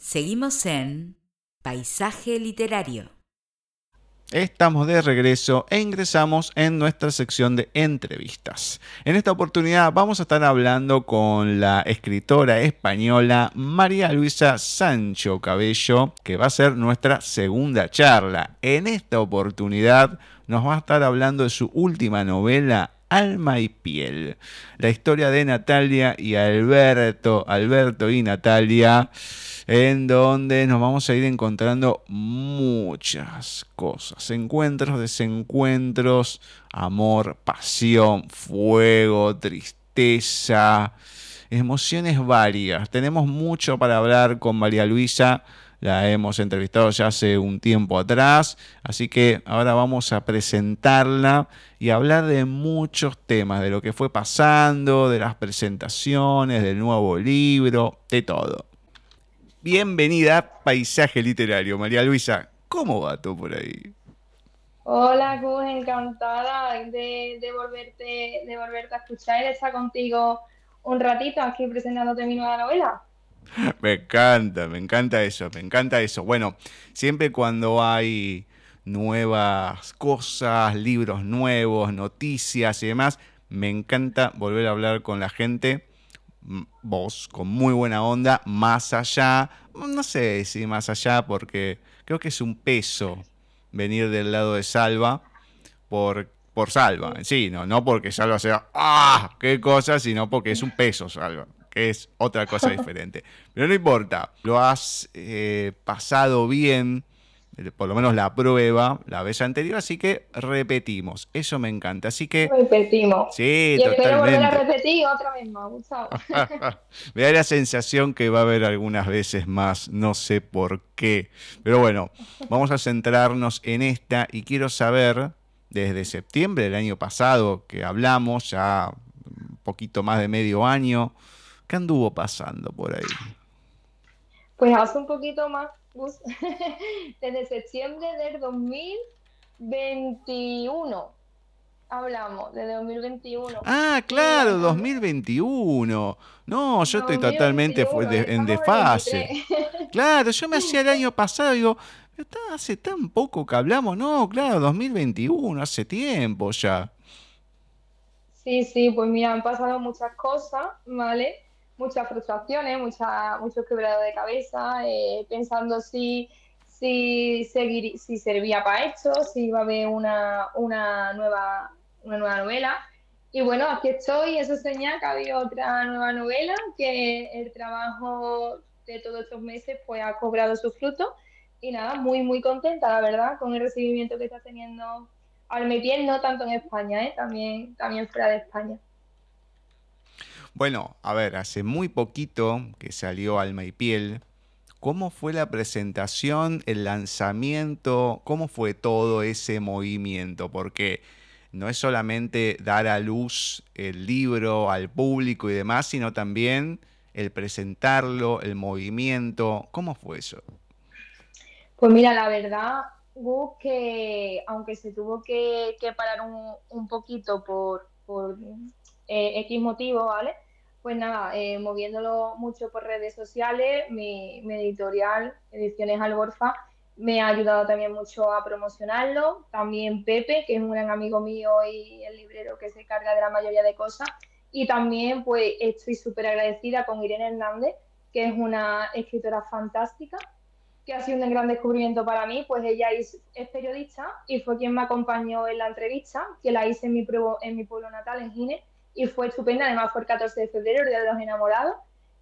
Seguimos en Paisaje Literario. Estamos de regreso e ingresamos en nuestra sección de entrevistas. En esta oportunidad vamos a estar hablando con la escritora española María Luisa Sancho Cabello, que va a ser nuestra segunda charla. En esta oportunidad nos va a estar hablando de su última novela, Alma y Piel. La historia de Natalia y Alberto, Alberto y Natalia en donde nos vamos a ir encontrando muchas cosas, encuentros, desencuentros, amor, pasión, fuego, tristeza, emociones varias. Tenemos mucho para hablar con María Luisa la hemos entrevistado ya hace un tiempo atrás, así que ahora vamos a presentarla y hablar de muchos temas, de lo que fue pasando, de las presentaciones, del nuevo libro, de todo. Bienvenida a Paisaje Literario, María Luisa. ¿Cómo va todo por ahí? Hola, Gus, encantada de, volverte, de volverte a escuchar y estar contigo un ratito aquí presentándote mi nueva novela. Me encanta, me encanta eso, me encanta eso. Bueno, siempre cuando hay nuevas cosas, libros nuevos, noticias y demás, me encanta volver a hablar con la gente vos con muy buena onda, más allá, no sé si más allá, porque creo que es un peso venir del lado de Salva por, por Salva, sí, no, no porque Salva sea, ¡ah! ¡Qué cosa! sino porque es un peso Salva, es otra cosa diferente. Pero no importa, lo has eh, pasado bien por lo menos la prueba la vez anterior, así que repetimos. Eso me encanta. Así que. Repetimos. Sí, y totalmente. volver a repetir otra vez más, me da la sensación que va a haber algunas veces más, no sé por qué. Pero bueno, vamos a centrarnos en esta y quiero saber, desde septiembre del año pasado que hablamos, ya un poquito más de medio año, ¿qué anduvo pasando por ahí? Pues hace un poquito más desde septiembre del 2021. Hablamos, de 2021. Ah, claro, 2021. No, yo estoy totalmente en desfase. Claro, yo me hacía el año pasado, digo, hace tan poco que hablamos. No, claro, 2021, hace tiempo ya. Sí, sí, pues mira, han pasado muchas cosas, ¿vale? Muchas frustraciones, mucha, mucho de cabeza, eh, pensando si, si, seguir, si servía para esto, si iba a haber una, una, nueva, una nueva novela. Y bueno, aquí estoy, eso señala que ha habido otra nueva novela, que el trabajo de todos estos meses pues ha cobrado sus frutos. Y nada, muy, muy contenta, la verdad, con el recibimiento que está teniendo al Piel, no tanto en España, ¿eh? también, también fuera de España. Bueno, a ver, hace muy poquito que salió Alma y Piel. ¿Cómo fue la presentación, el lanzamiento? ¿Cómo fue todo ese movimiento? Porque no es solamente dar a luz el libro al público y demás, sino también el presentarlo, el movimiento. ¿Cómo fue eso? Pues mira, la verdad, que aunque se tuvo que, parar un, poquito por, por eh, X motivo, ¿vale? Pues nada, eh, moviéndolo mucho por redes sociales, mi, editorial, Ediciones Alborfa, me ha ayudado también mucho a promocionarlo. También Pepe, que es un gran amigo mío y el librero que se carga de la mayoría de cosas. Y también pues estoy súper agradecida con Irene Hernández, que es una escritora fantástica, que ha sido un gran descubrimiento para mí, pues ella es, periodista y fue quien me acompañó en la entrevista, que la hice en mi, en mi pueblo natal, en Gine, y fue estupenda. Además, fue el 14 de febrero, el Día de los Enamorados,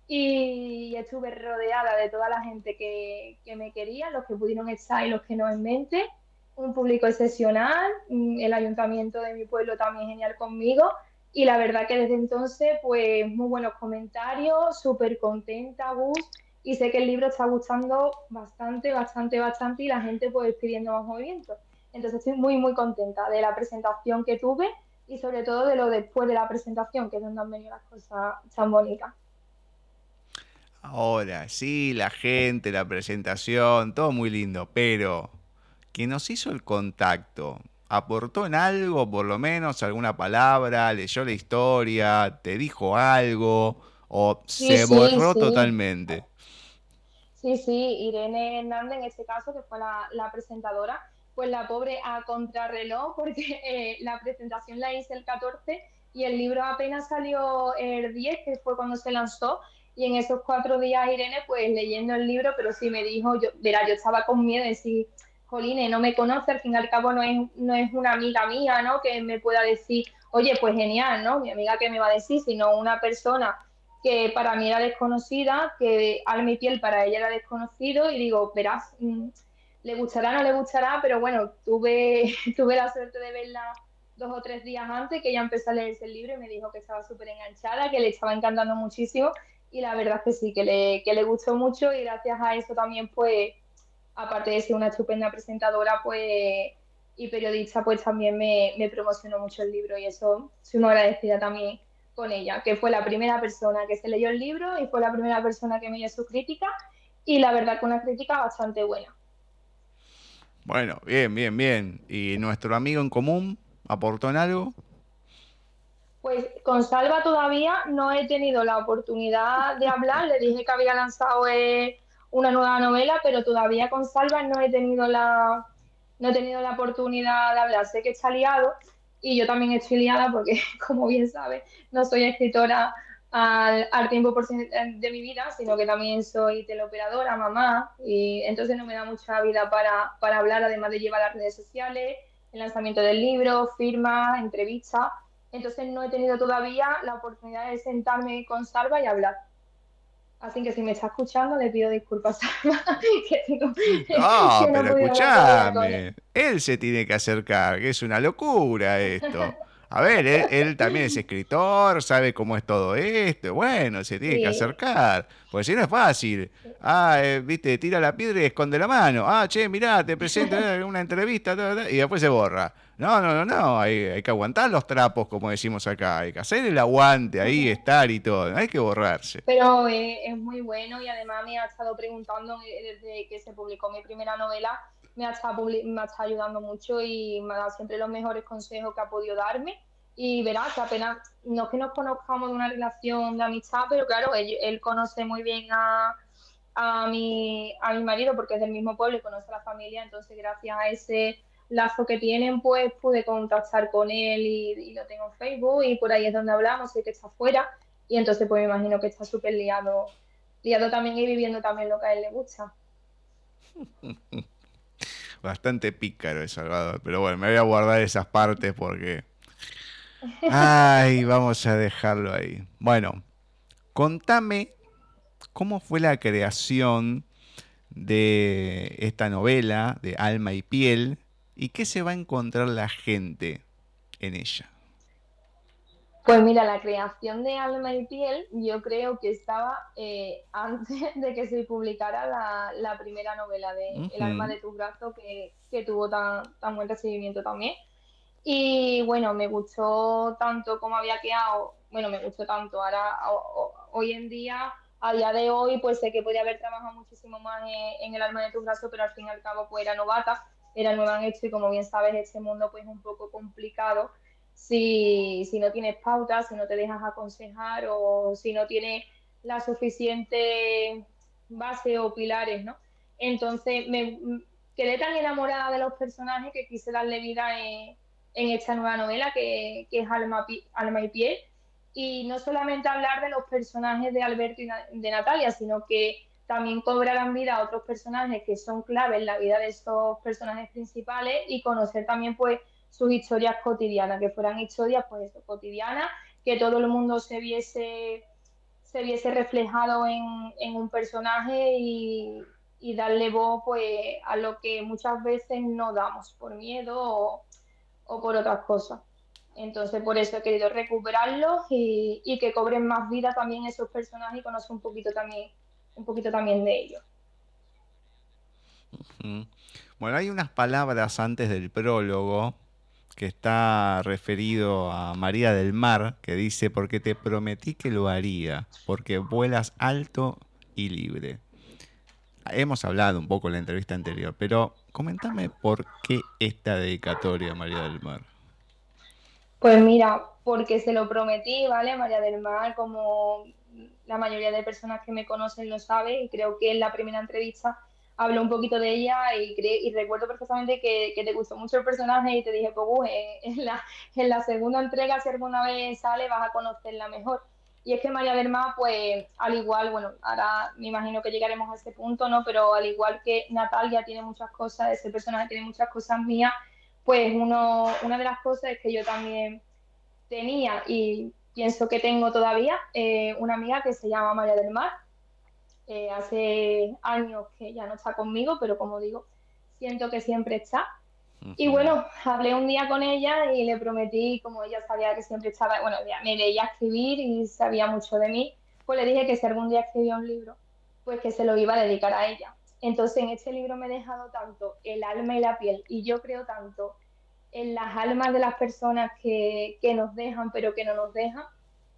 y estuve rodeada de toda la gente que, me quería, los que pudieron estar y los que no en mente. Un público excepcional, mm, el ayuntamiento de mi pueblo también genial conmigo. Y la verdad que desde entonces, pues muy buenos comentarios, súper contenta, Gus. Y sé que el libro está gustando bastante, bastante, bastante y la gente pues pidiendo más movimientos. Entonces estoy muy, muy contenta de la presentación que tuve y sobre todo de lo después de la presentación, que es donde han venido las cosas tan bonitas. Ahora, sí, la gente, la presentación, todo muy lindo, pero quien nos hizo el contacto, aportó en algo, por lo menos alguna palabra, leyó la historia, te dijo algo, o se borró totalmente. Sí, sí, Irene Hernández en este caso, que fue la, la presentadora, pues la pobre a contrarreloj, porque eh, la presentación la hice el 14 y el libro apenas salió el 10, que fue cuando se lanzó, y en esos cuatro días Irene, pues leyendo el libro, pero sí me dijo, yo, verá, yo estaba con miedo de decir, Joline, no me conoce, al fin y al cabo no es, no es una amiga mía, ¿no? Que me pueda decir, oye, pues genial, ¿no? Mi amiga que me va a decir, sino una persona que para mí era desconocida, que al mi piel para ella era desconocido, y digo, verás, mm, le gustará, no le gustará, pero bueno, tuve, tuve la suerte de verla dos o tres días antes, que ella empezó a leerse el libro y me dijo que estaba súper enganchada, que le estaba encantando muchísimo, y la verdad es que sí, que le, que le gustó mucho, y gracias a eso también, pues, aparte de ser una estupenda presentadora, pues y periodista, pues también me, me, promocionó mucho el libro y eso soy muy agradecida también con ella, que fue la primera persona que se leyó el libro y fue la primera persona que me dio su crítica y la verdad que una crítica bastante buena. Bueno, bien, bien, bien. ¿Y nuestro amigo en común aportó en algo? Pues con Salva todavía no he tenido la oportunidad de hablar, le dije que había lanzado eh, una nueva novela, pero todavía con Salva no he tenido la, no he tenido la oportunidad de hablar. Sé que está liado y yo también estoy liada porque, como bien sabes, no soy escritora al, al tiempo por de mi vida, sino que también soy teleoperadora, mamá, y entonces no me da mucha vida para, para hablar, además de llevar las redes sociales, el lanzamiento del libro, firmas, entrevistas. Entonces no he tenido todavía la oportunidad de sentarme con Salva y hablar. Así que si me está escuchando, le pido disculpas. no, pero escúchame. Él se tiene que acercar, que es una locura esto. A ver, él, también es escritor, sabe cómo es todo esto. Bueno, se tiene que acercar. Porque si no es fácil. Ah, eh, viste, tira la piedra y esconde la mano. Ah, che, mirá, te presento una entrevista y después se borra. No, no, no, no. Hay, que aguantar los trapos, como decimos acá. Hay que hacer el aguante ahí, estar y todo. Hay que borrarse. Pero eh, es muy bueno y además me ha estado preguntando desde que se publicó mi primera novela me ha, estado, me ha estado ayudando mucho y me ha dado siempre los mejores consejos que ha podido darme. Y verás que apenas, no es que nos conozcamos de una relación de amistad, pero claro, él, conoce muy bien a, a, mi, a mi marido porque es del mismo pueblo y conoce a la familia, entonces gracias a ese lazo que tienen, pues pude contactar con él y, lo tengo en Facebook y por ahí es donde hablamos, sé que está afuera y entonces pues me imagino que está súper liado, liado también y viviendo también lo que a él le gusta. bastante pícaro el Salvador. Pero bueno, me voy a guardar esas partes porque. Ay, vamos a dejarlo ahí. Bueno, contame cómo fue la creación de esta novela de Alma y Piel y qué se va a encontrar la gente en ella. Pues mira, la creación de Alma y Piel yo creo que estaba eh, antes de que se publicara la, primera novela de El alma de tu brazo que, tuvo tan, tan buen recibimiento también. Y bueno, me gustó tanto como había quedado, bueno, me gustó tanto. Ahora, hoy en día, a día de hoy, pues sé que podía haber trabajado muchísimo más en, El alma de tu brazo, pero al fin y al cabo pues era novata, era nueva en esto y como bien sabes, este mundo pues es un poco complicado si, si no tienes pautas, si no te dejas aconsejar o si no tienes la suficiente base o pilares, ¿no? Entonces me quedé tan enamorada de los personajes que quise darle vida en, esta nueva novela que, es Alma, Alma y Piel. Y no solamente hablar de los personajes de Alberto y de Natalia, sino que también cobrarán vida a otros personajes que son clave en la vida de estos personajes principales y conocer también pues sus historias cotidianas, que fueran historias pues cotidianas, que todo el mundo se viese, se viese reflejado en, un personaje y, darle voz pues a lo que muchas veces no damos por miedo o, por otras cosas. Entonces por eso he querido recuperarlos y, que cobren más vida también esos personajes y conocer un poquito también, un poquito también de ellos. Bueno, hay unas palabras antes del prólogo que está referido a María del Mar, que dice, porque te prometí que lo haría, porque vuelas alto y libre. Hemos hablado un poco en la entrevista anterior, pero coméntame por qué esta dedicatoria María del Mar. Pues mira, porque se lo prometí, ¿vale? María del Mar, como la mayoría de personas que me conocen lo sabe y creo que en la primera entrevista habló un poquito de ella y, y recuerdo perfectamente que, te gustó mucho el personaje y te dije, pues en, la, en la segunda entrega, si alguna vez sale, vas a conocerla mejor. Y es que María Derma, pues al igual, bueno, ahora me imagino que llegaremos a ese punto, ¿no? Pero al igual que Natalia tiene muchas cosas, ese personaje tiene muchas cosas mías, pues uno, una de las cosas es que yo también tenía y pienso que tengo todavía eh, una amiga que se llama María del Mar. Eh, hace años que ya no está conmigo, pero como digo, siento que siempre está. Y bueno, hablé un día con ella y le prometí, como ella sabía que siempre estaba, bueno, ya me leía escribir y sabía mucho de mí, pues le dije que si algún día escribía un libro, pues que se lo iba a dedicar a ella. Entonces en este libro me he dejado tanto el alma y la piel y yo creo tanto en las almas de las personas que, que nos dejan pero que no nos dejan,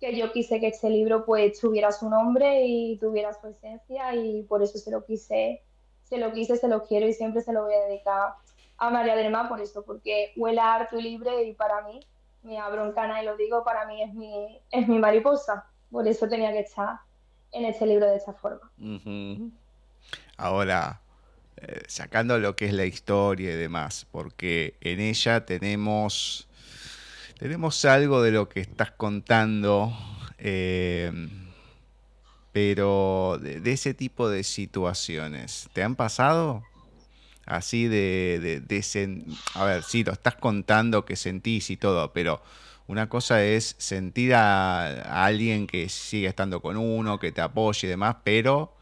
que yo quise que este libro pues tuviera su nombre y tuviera su esencia y por eso se lo quise, se lo quise, se lo quiero y siempre se lo voy a dedicar a María del Mar por eso, porque huele a harto y libre y para mí, me abro en cana y lo digo, para mí es mi, es mi mariposa. Por eso tenía que estar en este libro de esta forma. Ahora, eh, sacando lo que es la historia y demás, porque en ella tenemos, tenemos algo de lo que estás contando, eh, pero de, ese tipo de situaciones, ¿te han pasado? así de, de, a ver, sí, lo estás contando que sentís y todo, pero una cosa es sentir a, alguien que sigue estando con uno, que te apoye y demás, pero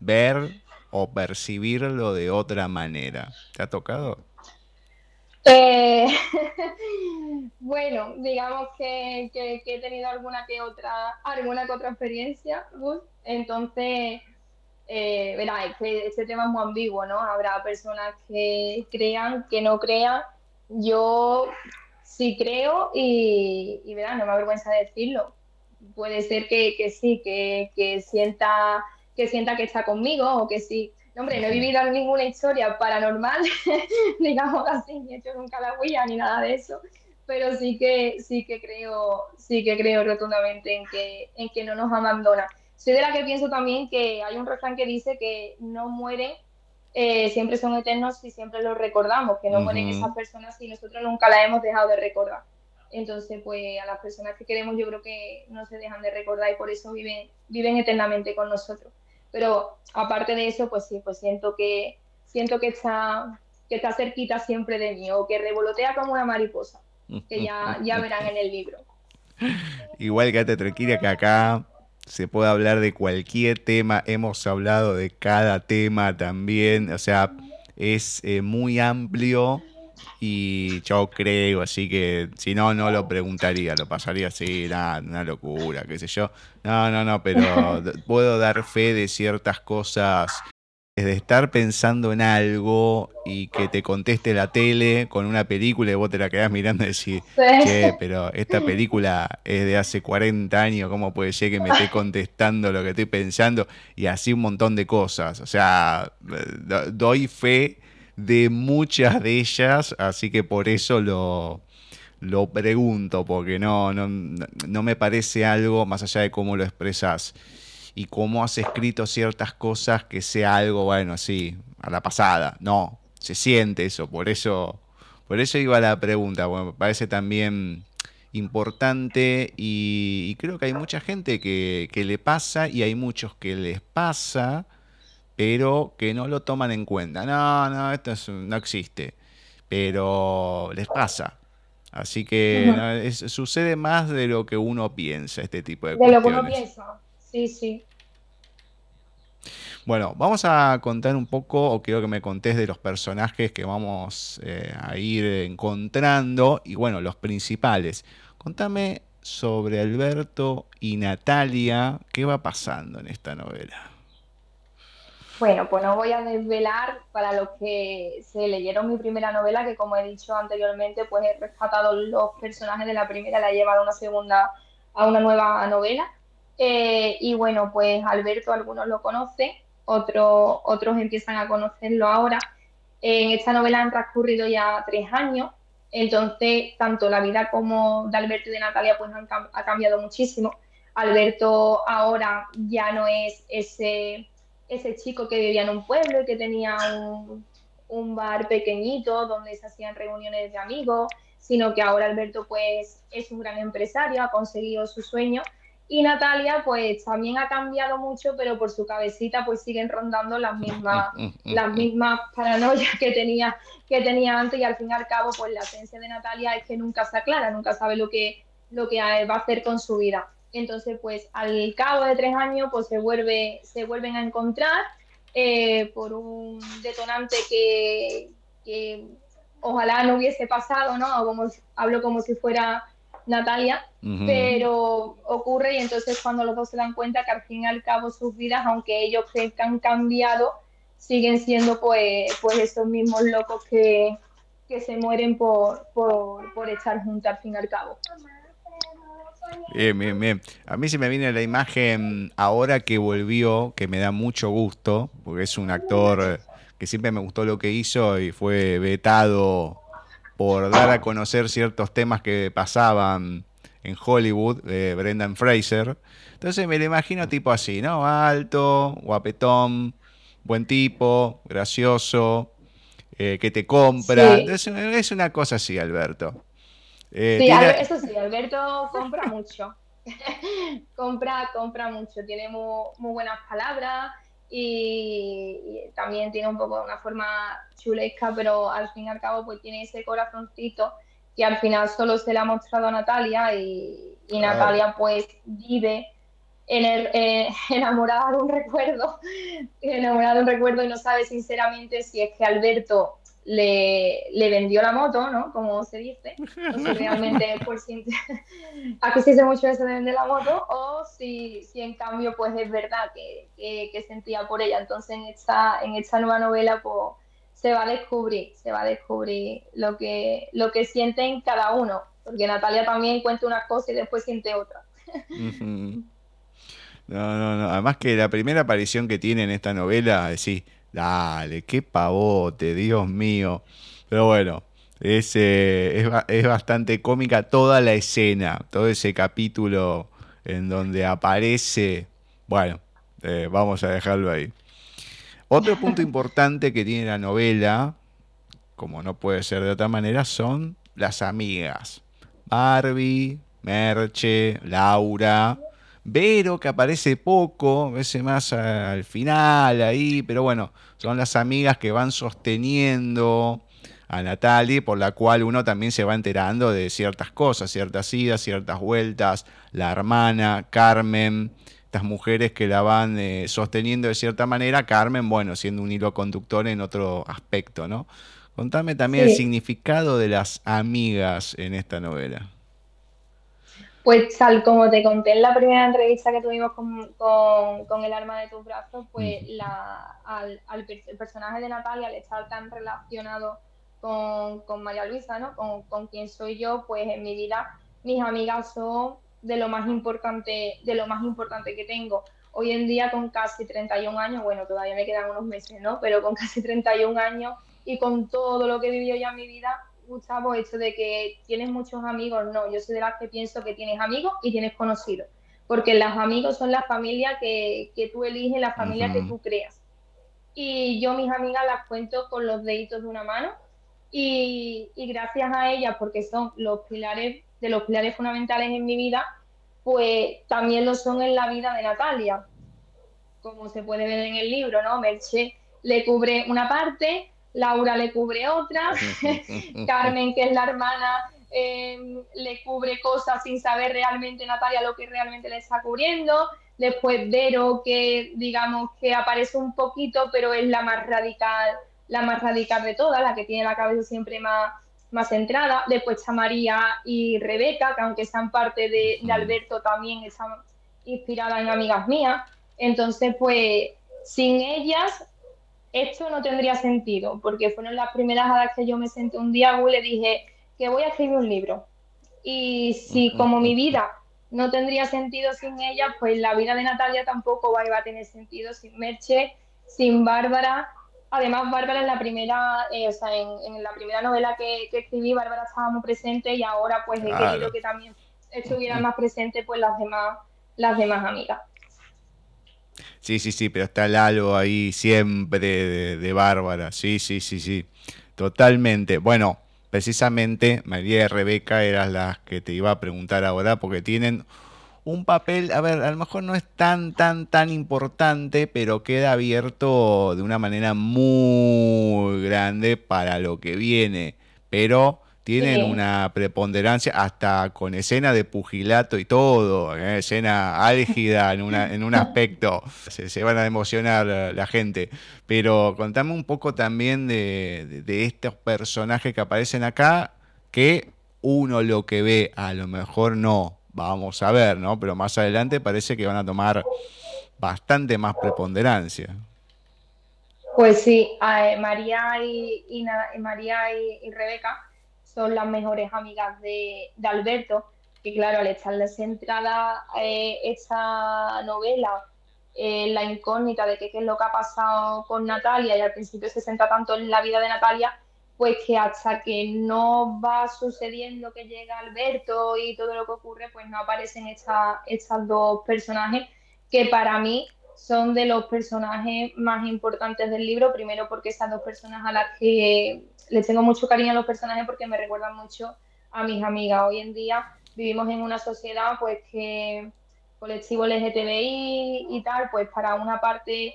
ver o percibirlo de otra manera. ¿Te ha tocado? Eh, bueno, digamos que, he tenido alguna que otra, alguna que otra experiencia, entonces eh, verá, este tema es muy ambiguo, ¿no? Habrá personas que crean, que no crean. Yo sí creo y, y no me avergüenza decirlo. Puede ser que, que sí, que, que, sienta, que sienta que está conmigo o que sí. Hombre, no he vivido ninguna historia paranormal, digamos así, ni he hecho nunca la huella ni nada de eso pero sí que sí que creo sí que creo rotundamente en que en que no nos abandona soy de la que pienso también que hay un refrán que dice que no mueren, eh, siempre son eternos y siempre los recordamos, que no mueren esas personas y nosotros nunca las hemos dejado de recordar. Entonces, pues a las personas que queremos yo creo que no se dejan de recordar y por eso viven, viven eternamente con nosotros. Pero aparte de eso, pues sí, pues siento que siento que está, que está cerquita siempre de mí o que revolotea como una mariposa, que ya, ya verán en el libro. Igual que tranquila que acá se puede hablar de cualquier tema, hemos hablado de cada tema también, o sea, es eh, muy amplio y yo creo, así que si no, no lo preguntaría, lo pasaría así, nada, una locura, qué sé yo. No, no, no, pero puedo dar fe de ciertas cosas de estar pensando en algo y que te conteste la tele con una película y vos te la quedás mirando y decís, che, pero esta película es de hace 40 años, ¿cómo puede ser que me esté contestando lo que estoy pensando? Y así un montón de cosas. O sea, doy fe de muchas de ellas, así que por eso lo, lo pregunto, porque no, no, no me parece algo, más allá de cómo lo expresas y cómo has escrito ciertas cosas que sea algo, bueno, así, a la pasada. No, se siente eso, por eso, por eso iba la pregunta, bueno, me parece también importante y, creo que hay mucha gente que, le pasa y hay muchos que les pasa, pero que no lo toman en cuenta. No, no, esto no existe, pero les pasa. Así que sucede más de lo que uno piensa este tipo de, cosas. De lo que uno piensa, sí, sí. Bueno, vamos a contar un poco, o quiero que me contés de los personajes que vamos eh, a ir encontrando y bueno, los principales. Contame sobre Alberto y Natalia, ¿qué va pasando en esta novela? Bueno, pues no voy a desvelar para los que se leyeron mi primera novela, que como he dicho anteriormente, pues he rescatado los personajes de la primera, la he llevado a una segunda, a una nueva novela. Eh, y bueno, pues Alberto, algunos lo conocen, otros, otros empiezan a conocerlo ahora. En esta novela han transcurrido ya tres años, entonces tanto la vida como de Alberto y de Natalia pues han, ha cambiado muchísimo. Alberto ahora ya no es ese, ese chico que vivía en un pueblo y que tenía un, un bar pequeñito donde se hacían reuniones de amigos, sino que ahora Alberto pues es un gran empresario, ha conseguido su sueño. Y Natalia pues también ha cambiado mucho, pero por su cabecita pues siguen rondando las mismas, las mismas paranoias que tenía, que tenía antes. Y al fin y al cabo pues la esencia de Natalia es que nunca se aclara, nunca sabe lo que, lo que va a hacer con su vida. Entonces pues al cabo de tres años pues se, vuelve, se vuelven a encontrar eh, por un detonante que, ojalá no hubiese pasado, ¿no? Como, hablo como si fuera Natalia, pero ocurre y entonces cuando los dos se dan cuenta que al fin y al cabo sus vidas, aunque ellos creen que han cambiado, siguen siendo pues, pues esos mismos locos que, que se mueren por, por, por estar juntos al fin y al cabo. Bien, bien, bien. A mí se me viene la imagen ahora que volvió, que me da mucho gusto, porque es un actor que siempre me gustó lo que hizo y fue vetado por dar a conocer ciertos temas que pasaban en Hollywood, de Brendan Fraser. Entonces me lo imagino tipo así, ¿no? Alto, guapetón, buen tipo, gracioso, eh, que te compra. es una cosa así, Alberto. Eh, sí, eso sí, Alberto compra mucho. compra, compra mucho, tiene muy, buenas palabras y, también tiene un poco una forma chulesca, pero al fin y al cabo pues tiene ese corazoncito que al final solo se le ha mostrado a Natalia y, Natalia pues vive en el, eh, enamorada de un recuerdo, enamorada de un recuerdo y no sabe sinceramente si es que Alberto le, le, vendió la moto, ¿no? Como se dice. O si realmente por si, aquí se dice mucho eso de vender la moto, o si, si en cambio pues es verdad que, que, sentía por ella. Entonces en esta, en esta nueva novela pues se va a descubrir, se va a descubrir lo que, lo que sienten cada uno. Porque Natalia también cuenta una cosa y después siente otra. No, no, no. Además que la primera aparición que tiene en esta novela, sí, Dale, qué pavote, Dios mío. Pero bueno, es, eh, es, bastante cómica toda la escena, todo ese capítulo en donde aparece. Bueno, eh, vamos a dejarlo ahí. Otro punto importante que tiene la novela, como no puede ser de otra manera, son las amigas. Barbie, Merche, Laura, Vero, que aparece poco, a veces más al final ahí, pero bueno, son las amigas que van sosteniendo a Natalie, por la cual uno también se va enterando de ciertas cosas, ciertas idas, ciertas vueltas, la hermana, Carmen, estas mujeres que la van eh, sosteniendo de cierta manera, Carmen, bueno, siendo un hilo conductor en otro aspecto, ¿no? Contame también el significado de las amigas en esta novela. Pues tal como te conté en la primera entrevista que tuvimos con, con, el arma de tus brazos, pues la, al, el personaje de Natalia, al estar tan relacionado con, con María Luisa, ¿no? Con, con, quien soy yo, pues en mi vida mis amigas son de lo más importante, de lo más importante que tengo. Hoy en día con casi 31 años, bueno, todavía me quedan unos meses, ¿no? Pero con casi 31 años y con todo lo que he vivido ya en mi vida, Gustavo, esto de que tienes muchos amigos, no, yo soy de las que pienso que tienes amigos y tienes conocidos, porque los amigos son la familia que, que tú eliges, la familia que tú creas. Y yo mis amigas las cuento con los deditos de una mano y, y gracias a ellas, porque son los pilares, de los pilares fundamentales en mi vida, pues también lo son en la vida de Natalia, como se puede ver en el libro, ¿no? Merche le cubre una parte, Laura le cubre otra, Carmen, que es la hermana, em, le cubre cosas sin saber realmente Natalia lo que realmente le está cubriendo. Después Vero, que digamos que aparece un poquito, pero es la más radical, la más radical de todas, la que tiene la cabeza siempre más, más centrada. Después está María y Rebeca, que aunque sean parte de, de Alberto, también están inspiradas en amigas mías. Entonces, pues sin ellas esto no tendría sentido, porque fueron las primeras veces que yo me senté un día y le dije que voy a escribir un libro. Y si como mi vida no tendría sentido sin ella, pues la vida de Natalia tampoco va a tener sentido sin Merche, sin Bárbara. Además, Bárbara en la primera, eh, o sea, en, la primera novela que, escribí, Bárbara estaba muy presente y ahora pues he querido que también estuviera más presente pues las demás las demás amigas. Sí, sí, sí, pero está Lalo ahí siempre de, Bárbara. Sí, sí, sí, sí. Totalmente. Bueno, precisamente María y Rebeca eran las que te iba a preguntar ahora porque tienen un papel, a ver, a lo mejor no es tan, tan, tan importante, pero queda abierto de una manera muy grande para lo que viene. Pero tienen una preponderancia hasta con escena de pugilato y todo, ¿eh? escena álgida en, una, en un aspecto, se, van a emocionar la, gente. Pero contame un poco también de, estos personajes que aparecen acá, que uno lo que ve, a lo mejor no, vamos a ver, ¿no? Pero más adelante parece que van a tomar bastante más preponderancia. Pues sí, María y, María y Rebeca son las mejores amigas de, Alberto, que claro, al estar centrada eh, esta novela en la incógnita de qué es lo que ha pasado con Natalia y al principio se centra tanto en la vida de Natalia, pues que hasta que no va sucediendo que llega Alberto y todo lo que ocurre, pues no aparecen estas dos personajes que para mí son de los personajes más importantes del libro, primero porque esas dos personas a las que les tengo mucho cariño a los personajes porque me recuerdan mucho a mis amigas. Hoy en día vivimos en una sociedad pues que colectivo LGTBI y tal, pues para una parte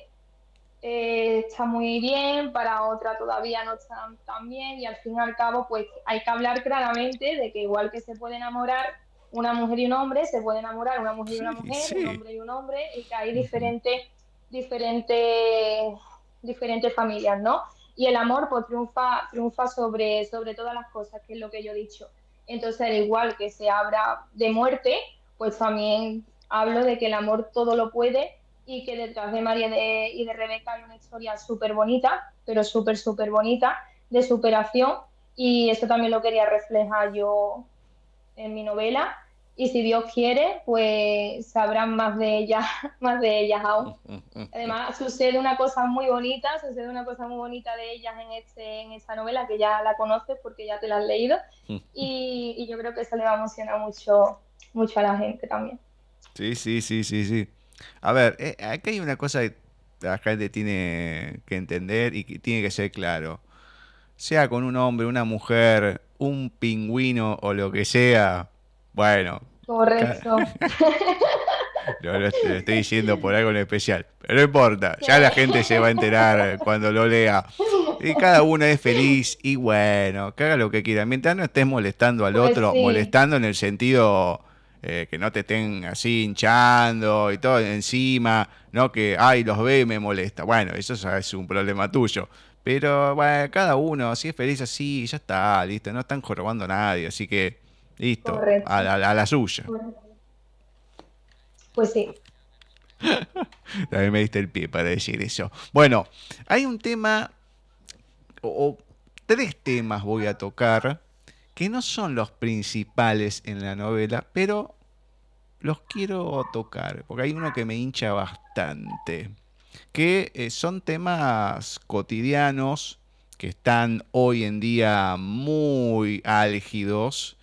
eh, está muy bien, para otra todavía no está tan bien y al fin y al cabo pues hay que hablar claramente de que igual que se puede enamorar una mujer y un hombre, se puede enamorar una mujer y una mujer, un hombre y un hombre y que hay diferentes, diferentes, diferentes familias, ¿no? Y el amor pues triunfa, triunfa sobre, sobre todas las cosas, que es lo que yo he dicho. Entonces, al igual que se habla de muerte, pues también hablo de que el amor todo lo puede y que detrás de María y de Rebeca hay una historia súper bonita, pero súper, súper bonita, de superación y eso también lo quería reflejar yo en mi novela y si Dios quiere, pues sabrán más de ellas, más de ellas aún. Además, sucede una cosa muy bonita, sucede una cosa muy bonita de ellas en este, en esta novela que ya la conoces porque ya te la has leído y, yo creo que eso le va a emocionar mucho, mucho a la gente también. Sí, sí, sí, sí, sí. A ver, eh, aquí hay una cosa que la gente tiene que entender y que tiene que ser claro. Sea con un hombre, una mujer, un pingüino o lo que sea, bueno. Correcto. No lo estoy, diciendo por algo en especial. Pero no importa, ya la gente se va a enterar cuando lo lea. Y cada uno es feliz y bueno, que haga lo que quiera. Mientras no estés molestando al pues otro, molestando en el sentido eh, que no te estén así hinchando y todo encima, no que, ay, los ve y me molesta. Bueno, eso es un problema tuyo. Pero bueno, cada uno, si es feliz así, ya está, listo. No están jorobando a nadie, así que Listo, a, la suya. Pues sí. También me diste el pie para decir eso. Bueno, hay un tema, o, tres temas voy a tocar, que no son los principales en la novela, pero los quiero tocar, porque hay uno que me hincha bastante, que eh, son temas cotidianos que están hoy en día muy álgidos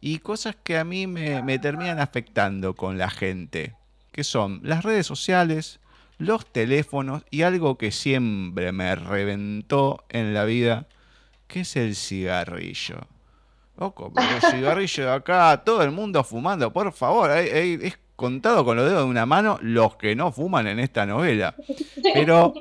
y cosas que a mí me, terminan afectando con la gente, que son las redes sociales, los teléfonos y algo que siempre me reventó en la vida, que es el cigarrillo. Loco, el cigarrillo de acá, todo el mundo fumando, por favor, es contado con los dedos de una mano los que no fuman en esta novela. Pero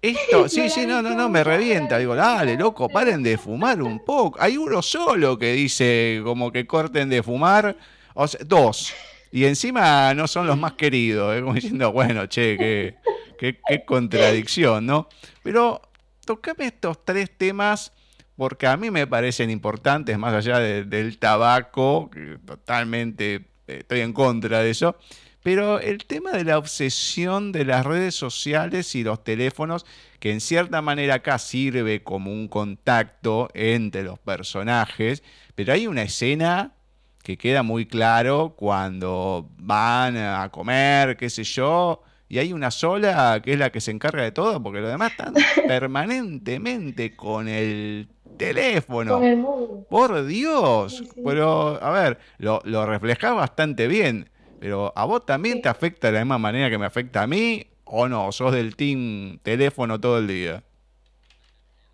esto, sí, sí, no, no, no, me revienta. Digo, dale, loco, paren de fumar un poco. Hay uno solo que dice como que corten de fumar. O sea, dos. Y encima no son los más queridos. ¿eh? Como diciendo, bueno, che, qué, qué, contradicción, ¿no? Pero tocame estos tres temas porque a mí me parecen importantes, más allá del tabaco, que totalmente estoy en contra de eso. Pero el tema de la obsesión de las redes sociales y los teléfonos, que en cierta manera acá sirve como un contacto entre los personajes, pero hay una escena que queda muy claro cuando van a comer, qué sé yo, y hay una sola que es la que se encarga de todo, porque los demás están permanentemente con el teléfono. Por Dios. Pero, a ver, lo, lo bastante bien. Pero ¿a vos también te afecta de la misma manera que me afecta a mí? ¿O no? ¿Sos del team teléfono todo el día?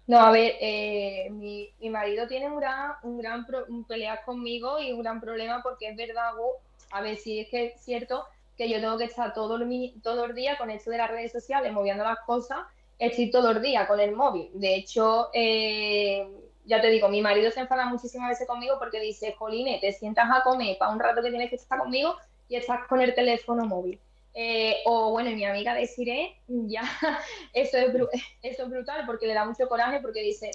No, a ver, eh, mi, mi, marido tiene un gran, un gran pelea conmigo y un gran problema porque es verdad, a ver si es que es cierto que yo tengo que estar todo el, todo el día con esto de las redes sociales, moviendo las cosas, estoy todo el día con el móvil. De hecho, eh, ya te digo, mi marido se enfada muchísimas veces conmigo porque dice, Joline, te sientas a comer para un rato que tienes que estar conmigo y estás con el teléfono móvil. Eh, o bueno, mi amiga deciré, ya, eso es, eso es brutal porque le da mucho coraje porque dice,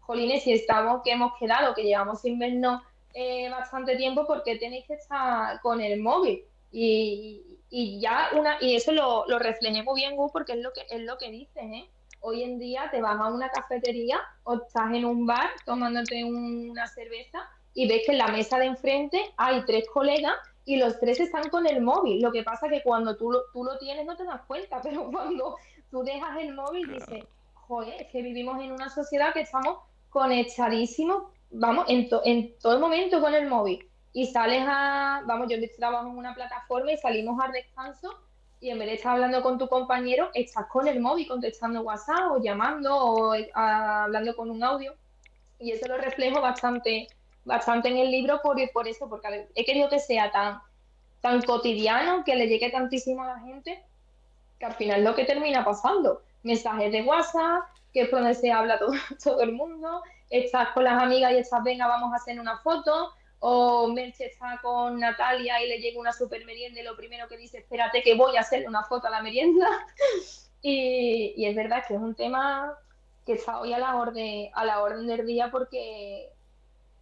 Jolines, si estamos, que hemos quedado, que llevamos sin vernos eh, bastante tiempo, porque tenéis que estar con el móvil? Y, y ya una, y eso lo, lo reflejé muy bien, Gus, porque es lo que es lo que dicen, ¿eh? Hoy en día te vas a una cafetería o estás en un bar tomándote una cerveza y ves que en la mesa de enfrente hay tres colegas y los tres están con el móvil. Lo que pasa que cuando tú lo, tú lo tienes no te das cuenta, pero cuando tú dejas el móvil dices, joder, es que vivimos en una sociedad que estamos conectadísimos, vamos, en, en todo momento con el móvil. Y sales a, vamos, yo trabajo en una plataforma y salimos al descanso y en vez de estar hablando con tu compañero, estás con el móvil contestando WhatsApp o llamando o hablando con un audio. Y eso lo reflejo bastante bastante en el libro por, por eso, porque he querido que sea tan, tan cotidiano, que le llegue tantísimo a la gente, que al final lo que termina pasando. Mensajes de WhatsApp, que es donde se habla todo, todo el mundo, estás con las amigas y estás, venga, vamos a hacer una foto, o Merche está con Natalia y le llega una super merienda y lo primero que dice, espérate que voy a hacerle una foto a la merienda. y, y, es verdad que es un tema que está hoy a la orden, a la orden del día porque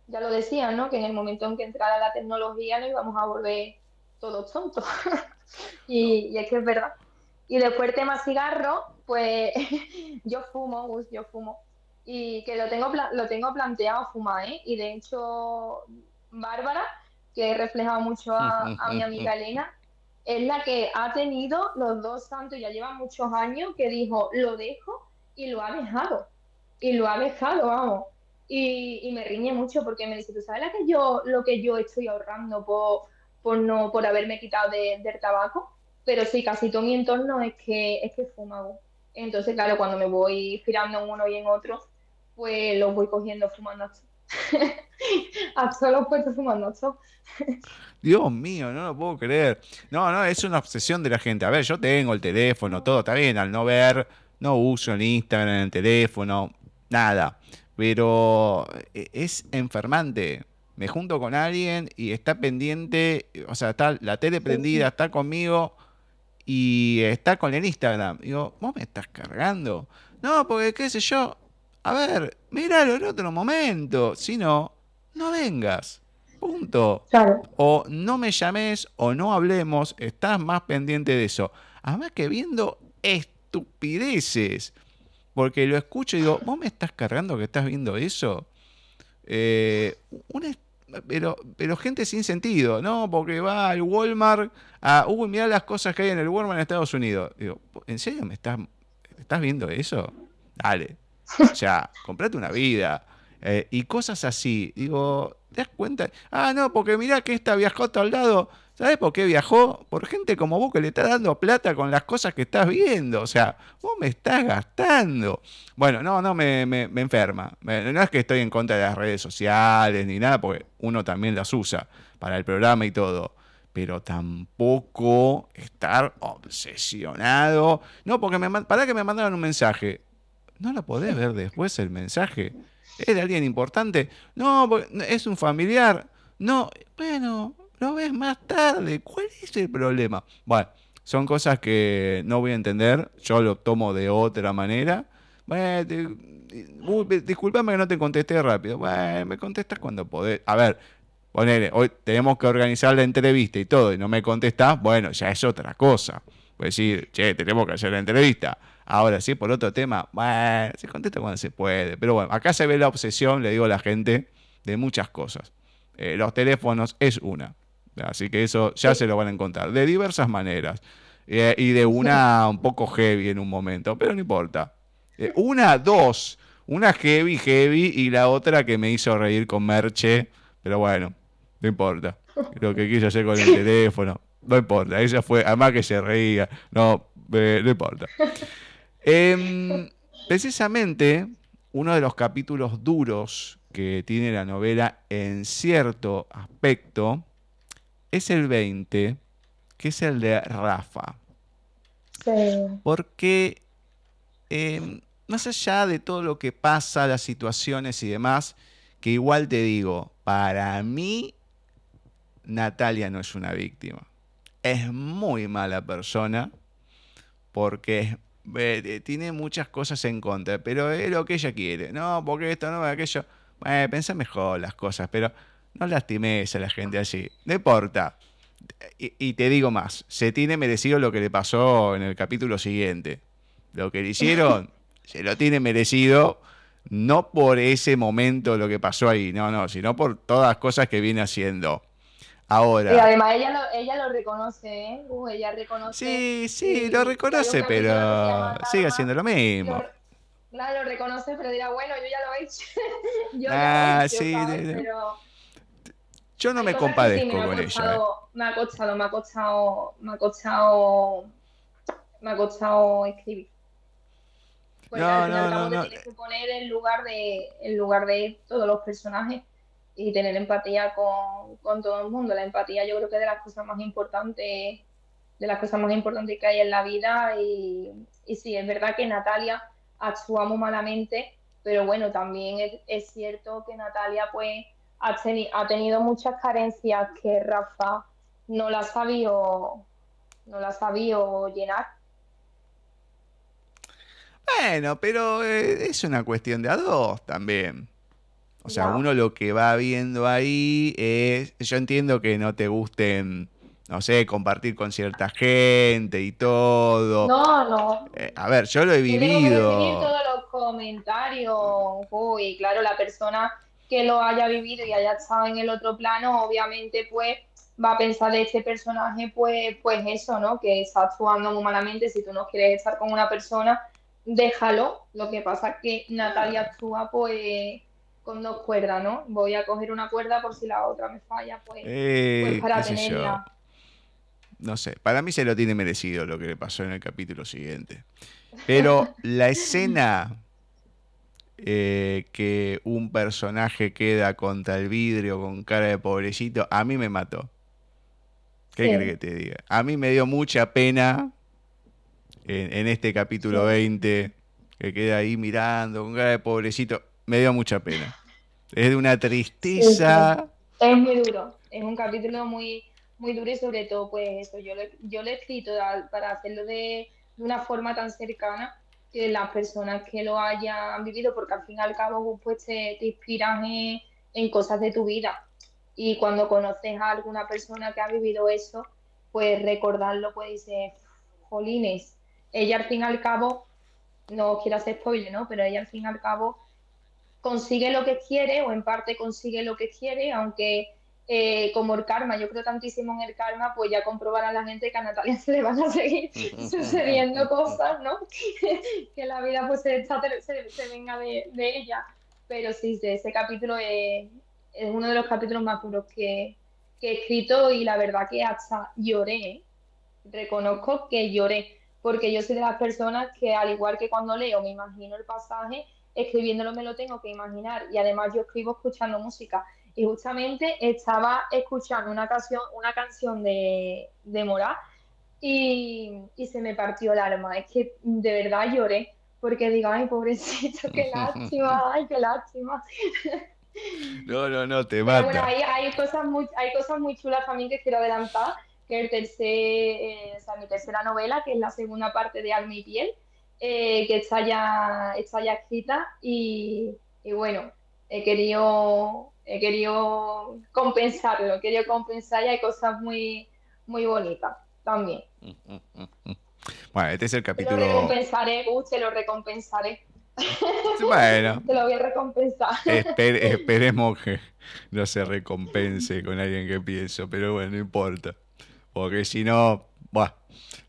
ya lo decía, ¿no? Que en el momento en que entrara la tecnología nos íbamos a volver todos tontos. y, es que es verdad. Y después el tema cigarro, pues yo fumo, yo fumo. Y que lo tengo, lo tengo planteado fumar, ¿eh? Y de hecho, Bárbara, que he reflejado mucho a, a mi amiga Elena, es la que ha tenido los dos santos, ya lleva muchos años, que dijo, lo dejo y lo ha dejado. Y lo ha dejado, vamos. Y, me riñe mucho porque me dice, ¿tú sabes la que yo, lo que yo estoy ahorrando por, por, no, por haberme quitado del tabaco? Pero sí, casi todo mi entorno es que, es que fumo. Entonces, claro, cuando me voy girando en uno y en otro, pues los voy cogiendo fumando hasta los puestos fumando Dios mío, no lo puedo creer. No, no, es una obsesión de la gente. A ver, yo tengo el teléfono, todo está bien, al no ver, no uso el Instagram en el teléfono, nada pero eh, es enfermante. Me junto con alguien y está pendiente, o sea, está la tele prendida, está conmigo y está con el Instagram. Digo, ¿vos me estás cargando? No, porque qué sé yo. A ver, míralo en otro momento. Si no, no vengas. Punto. O no me llames o no hablemos. Estás más pendiente de eso. Además que viendo estupideces. Porque lo escucho y digo, ¿vos me estás cargando que estás viendo eso? Eh, pero, pero gente sin sentido, ¿no? Porque va al Walmart a, uy, mira las cosas que hay en el Walmart en Estados Unidos. Digo, ¿en serio me estás, estás viendo eso? Dale. O sea, comprate una vida. Eh, y cosas así. Digo, ¿te das cuenta? Ah, no, porque mira que esta viajó a tal lado. ¿Sabes por qué viajó? Por gente como vos que le está dando plata con las cosas que estás viendo. O sea, vos me estás gastando. Bueno, no, no, me, me, enferma. no es que estoy en contra de las redes sociales ni nada, porque uno también las usa para el programa y todo. Pero tampoco estar obsesionado. No, porque me, para que me mandaron un mensaje. ¿No lo podés ver después el mensaje? ¿Es de alguien importante? No, es un familiar. No, bueno, lo ves más tarde. ¿Cuál es el problema? Bueno, son cosas que no voy a entender. Yo lo tomo de otra manera. Bueno, disculpame que no te contesté rápido. Bueno, me contestas cuando podés. A ver, ponele, hoy tenemos que organizar la entrevista y todo, y no me contestás, bueno, ya es otra cosa. Puedes decir, che, tenemos que hacer la entrevista. Ahora sí, por otro tema, bueno, se contesta cuando se puede. Pero bueno, acá se ve la obsesión, le digo a la gente, de muchas cosas. Eh, los teléfonos es una. Así que eso ya se lo van a encontrar de diversas maneras. Eh, y de una un poco heavy en un momento, pero no importa. Eh, una, dos. Una heavy, heavy y la otra que me hizo reír con Merche. Pero bueno, no importa. Lo que quise hacer con el teléfono. no importa, ella fue, además que se reía, no, eh, no importa. Em, precisamente, uno de los capítulos duros que tiene la novela en cierto aspecto es el 20, que es el de Rafa. Porque em, más allá de todo lo que pasa, las situaciones y demás, que igual te digo, para mí Natalia no es una víctima. Es muy mala persona porque eh, tiene muchas cosas en contra, pero es lo que ella quiere. No, porque esto no, aquello. Pensá mejor las cosas, pero no lastimes a la gente así. No importa. Y, te digo más, se tiene merecido lo que le pasó en el capítulo siguiente. Lo que le hicieron, se lo tiene merecido, no por ese momento lo que pasó ahí, no, no, sino por todas las cosas que viene haciendo. Ahora. Y además ella lo, ella lo reconoce, ¿eh? Uh, ella reconoce. Sí, sí, lo reconoce, pero sigue haciendo lo mismo. claro, lo reconoce, pero dirá, bueno, yo ya lo he hecho. yo ah, sí, pero yo no me compadezco con ella. ¿eh? Me ha costado, me ha costado, me ha costado, me ha costado escribir. Pues no, no, no, no. Tienes que poner en lugar de, en lugar de todos los personajes y tener empatía con, con, todo el mundo. La empatía yo creo que es de las cosas más importantes, de las cosas más importantes que hay en la vida. Y, y sí, es verdad que Natalia actúa muy malamente, pero bueno, también es, es cierto que Natalia pues ha, tenido muchas carencias que Rafa no la ha sabido, no la ha llenar. Bueno, pero eh, es una cuestión de a dos también. O sea, uno lo que va viendo ahí es, yo entiendo que no te gusten, no sé, compartir con cierta gente y todo. No, no. Eh, a ver, yo lo he vivido. Tengo que todos los comentarios. Uy, claro, la persona que lo haya vivido y haya estado en el otro plano, obviamente pues va a pensar de este personaje pues, pues eso, ¿no? Que está actuando muy malamente, si tú no quieres estar con una persona, déjalo. Lo que pasa es que Natalia actúa pues con dos cuerdas, ¿no? Voy a coger una cuerda por si la otra me falla, pues, eh, pues para tenerla. No sé, para mí se lo tiene merecido lo que le pasó en el capítulo siguiente. Pero la escena eh, que un personaje queda contra el vidrio con cara de pobrecito, a mí me mató. ¿Qué crees que te diga? A mí me dio mucha pena en, este capítulo 20, que queda ahí mirando con cara de pobrecito. Me dio mucha pena. Es de una tristeza. es muy duro. Es un capítulo muy, muy duro y sobre todo, pues eso, yo lo, yo lo he escrito para hacerlo de, una forma tan cercana que las personas que lo hayan vivido, porque al fin y al cabo pues te, te inspiran en, cosas de tu vida. Y cuando conoces a alguna persona que ha vivido eso, pues recordarlo, pues dices, jolines, ella al fin y al cabo, no quiero hacer spoiler, ¿no? Pero ella al fin y al cabo consigue lo que quiere o en parte consigue lo que quiere, aunque eh, como el karma, yo creo tantísimo en el karma, pues ya comprobará la gente que a Natalia se le van a seguir sucediendo cosas, ¿no? que la vida pues se, se, venga de, ella. Pero sí, ese capítulo es, uno de los capítulos más duros que, he escrito y la verdad que hasta lloré, ¿eh? reconozco que lloré, porque yo soy de las personas que al igual que cuando leo me imagino el pasaje, escribiéndolo me lo tengo que imaginar y además yo escribo escuchando música y justamente estaba escuchando una canción, una canción de, de Morá y, se me partió el alma. Es que de verdad lloré porque digo, ay, pobrecito, qué lástima, ay, qué lástima. No, no, no, te mata. bueno, hay, cosas muy, hay cosas muy chulas también que quiero adelantar, que el tercer, eh, mi tercera novela, que es la segunda parte de Alma y Piel, eh, que está ya, está ya escrita y, y bueno, he querido he querido compensarlo, he querido compensar y hay cosas muy, muy bonitas también. Bueno, este es el capítulo. Te lo recompensaré, Gus, te lo recompensaré. Bueno. te lo voy a recompensar. esperemos que no se recompense con alguien que pienso, pero bueno, no importa. Porque si no, bueno,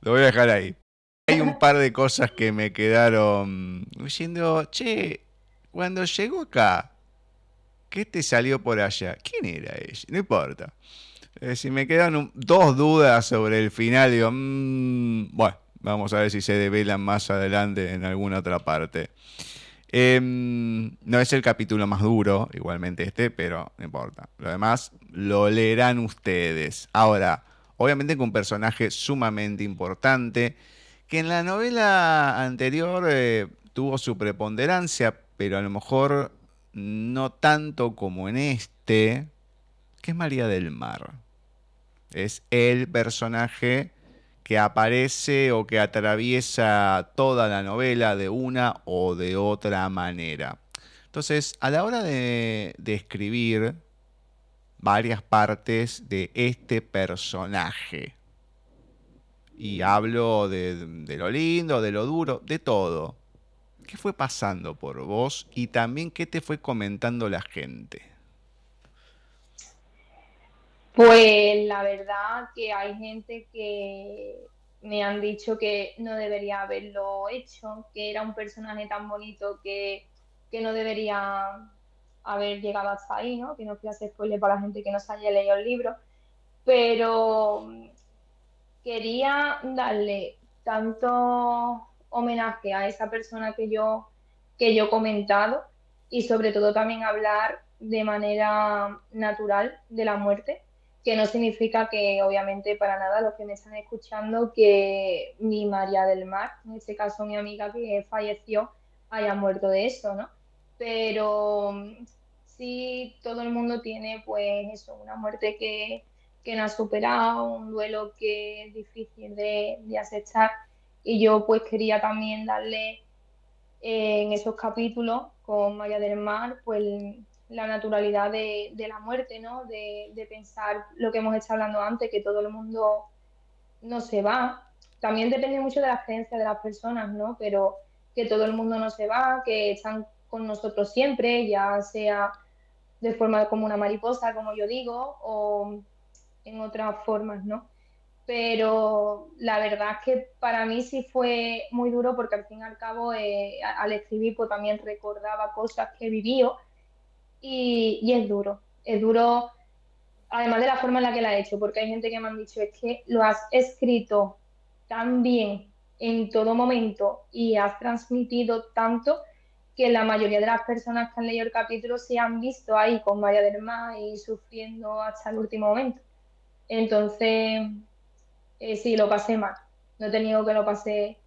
lo voy a dejar ahí. Hay un par de cosas que me quedaron diciendo, che, cuando llegó acá, ¿Qué te salió por allá? ¿Quién era ella? No importa. Eh, si me quedan dos dudas sobre el final, digo, mm, bueno, vamos a ver si se develan más adelante en alguna otra parte. Em, no es el capítulo más duro, igualmente este, pero no importa. Lo demás lo leerán ustedes. Ahora, obviamente con un personaje sumamente importante, que en la novela anterior eh, tuvo su preponderancia, pero a lo mejor no tanto como en este, que es María del Mar. Es el personaje que aparece o que atraviesa toda la novela de una o de otra manera. Entonces, a la hora de, escribir varias partes de este personaje, y hablo de, lo lindo, de lo duro, de todo. ¿Qué fue pasando por vos y también qué te fue comentando la gente? Pues la verdad que hay gente que me han dicho que no debería haberlo hecho, que era un personaje tan bonito que, no debería haber llegado hasta ahí, ¿no? Que no quiero hacer spoiler para la gente que no se haya leído el libro. Pero quería darle tanto homenaje a esa persona que yo, que yo he comentado y sobre todo también hablar de manera natural de la muerte que no significa que obviamente para nada los que me están escuchando que mi María del Mar, en este caso mi amiga que falleció, haya muerto de eso, ¿no? Pero mm, sí todo el mundo tiene pues eso, una muerte que, no ha superado, un duelo que es difícil de, de aceptar y yo pues quería también darle eh, en esos capítulos con María del Mar pues la naturalidad de, la muerte, ¿no? De, pensar lo que hemos estado hablando antes, que todo el mundo no se va. También depende mucho de las creencias de las personas, ¿no? Pero que todo el mundo no se va, que están con nosotros siempre, ya sea de forma como una mariposa, como yo digo, o en otras formas, ¿no? Pero la verdad es que para mí sí fue muy duro porque al fin y al cabo eh, al escribir pues también recordaba cosas que viví y, es duro. Es duro, además de la forma en la que la he hecho, porque hay gente que me han dicho, es que lo has escrito tan bien en todo momento y has transmitido tanto que la mayoría de las personas que han leído el capítulo se han visto ahí con María del Mar y sufriendo hasta el último momento. Entonces, eh, sí, lo pasé mal. No he tenido que lo pasé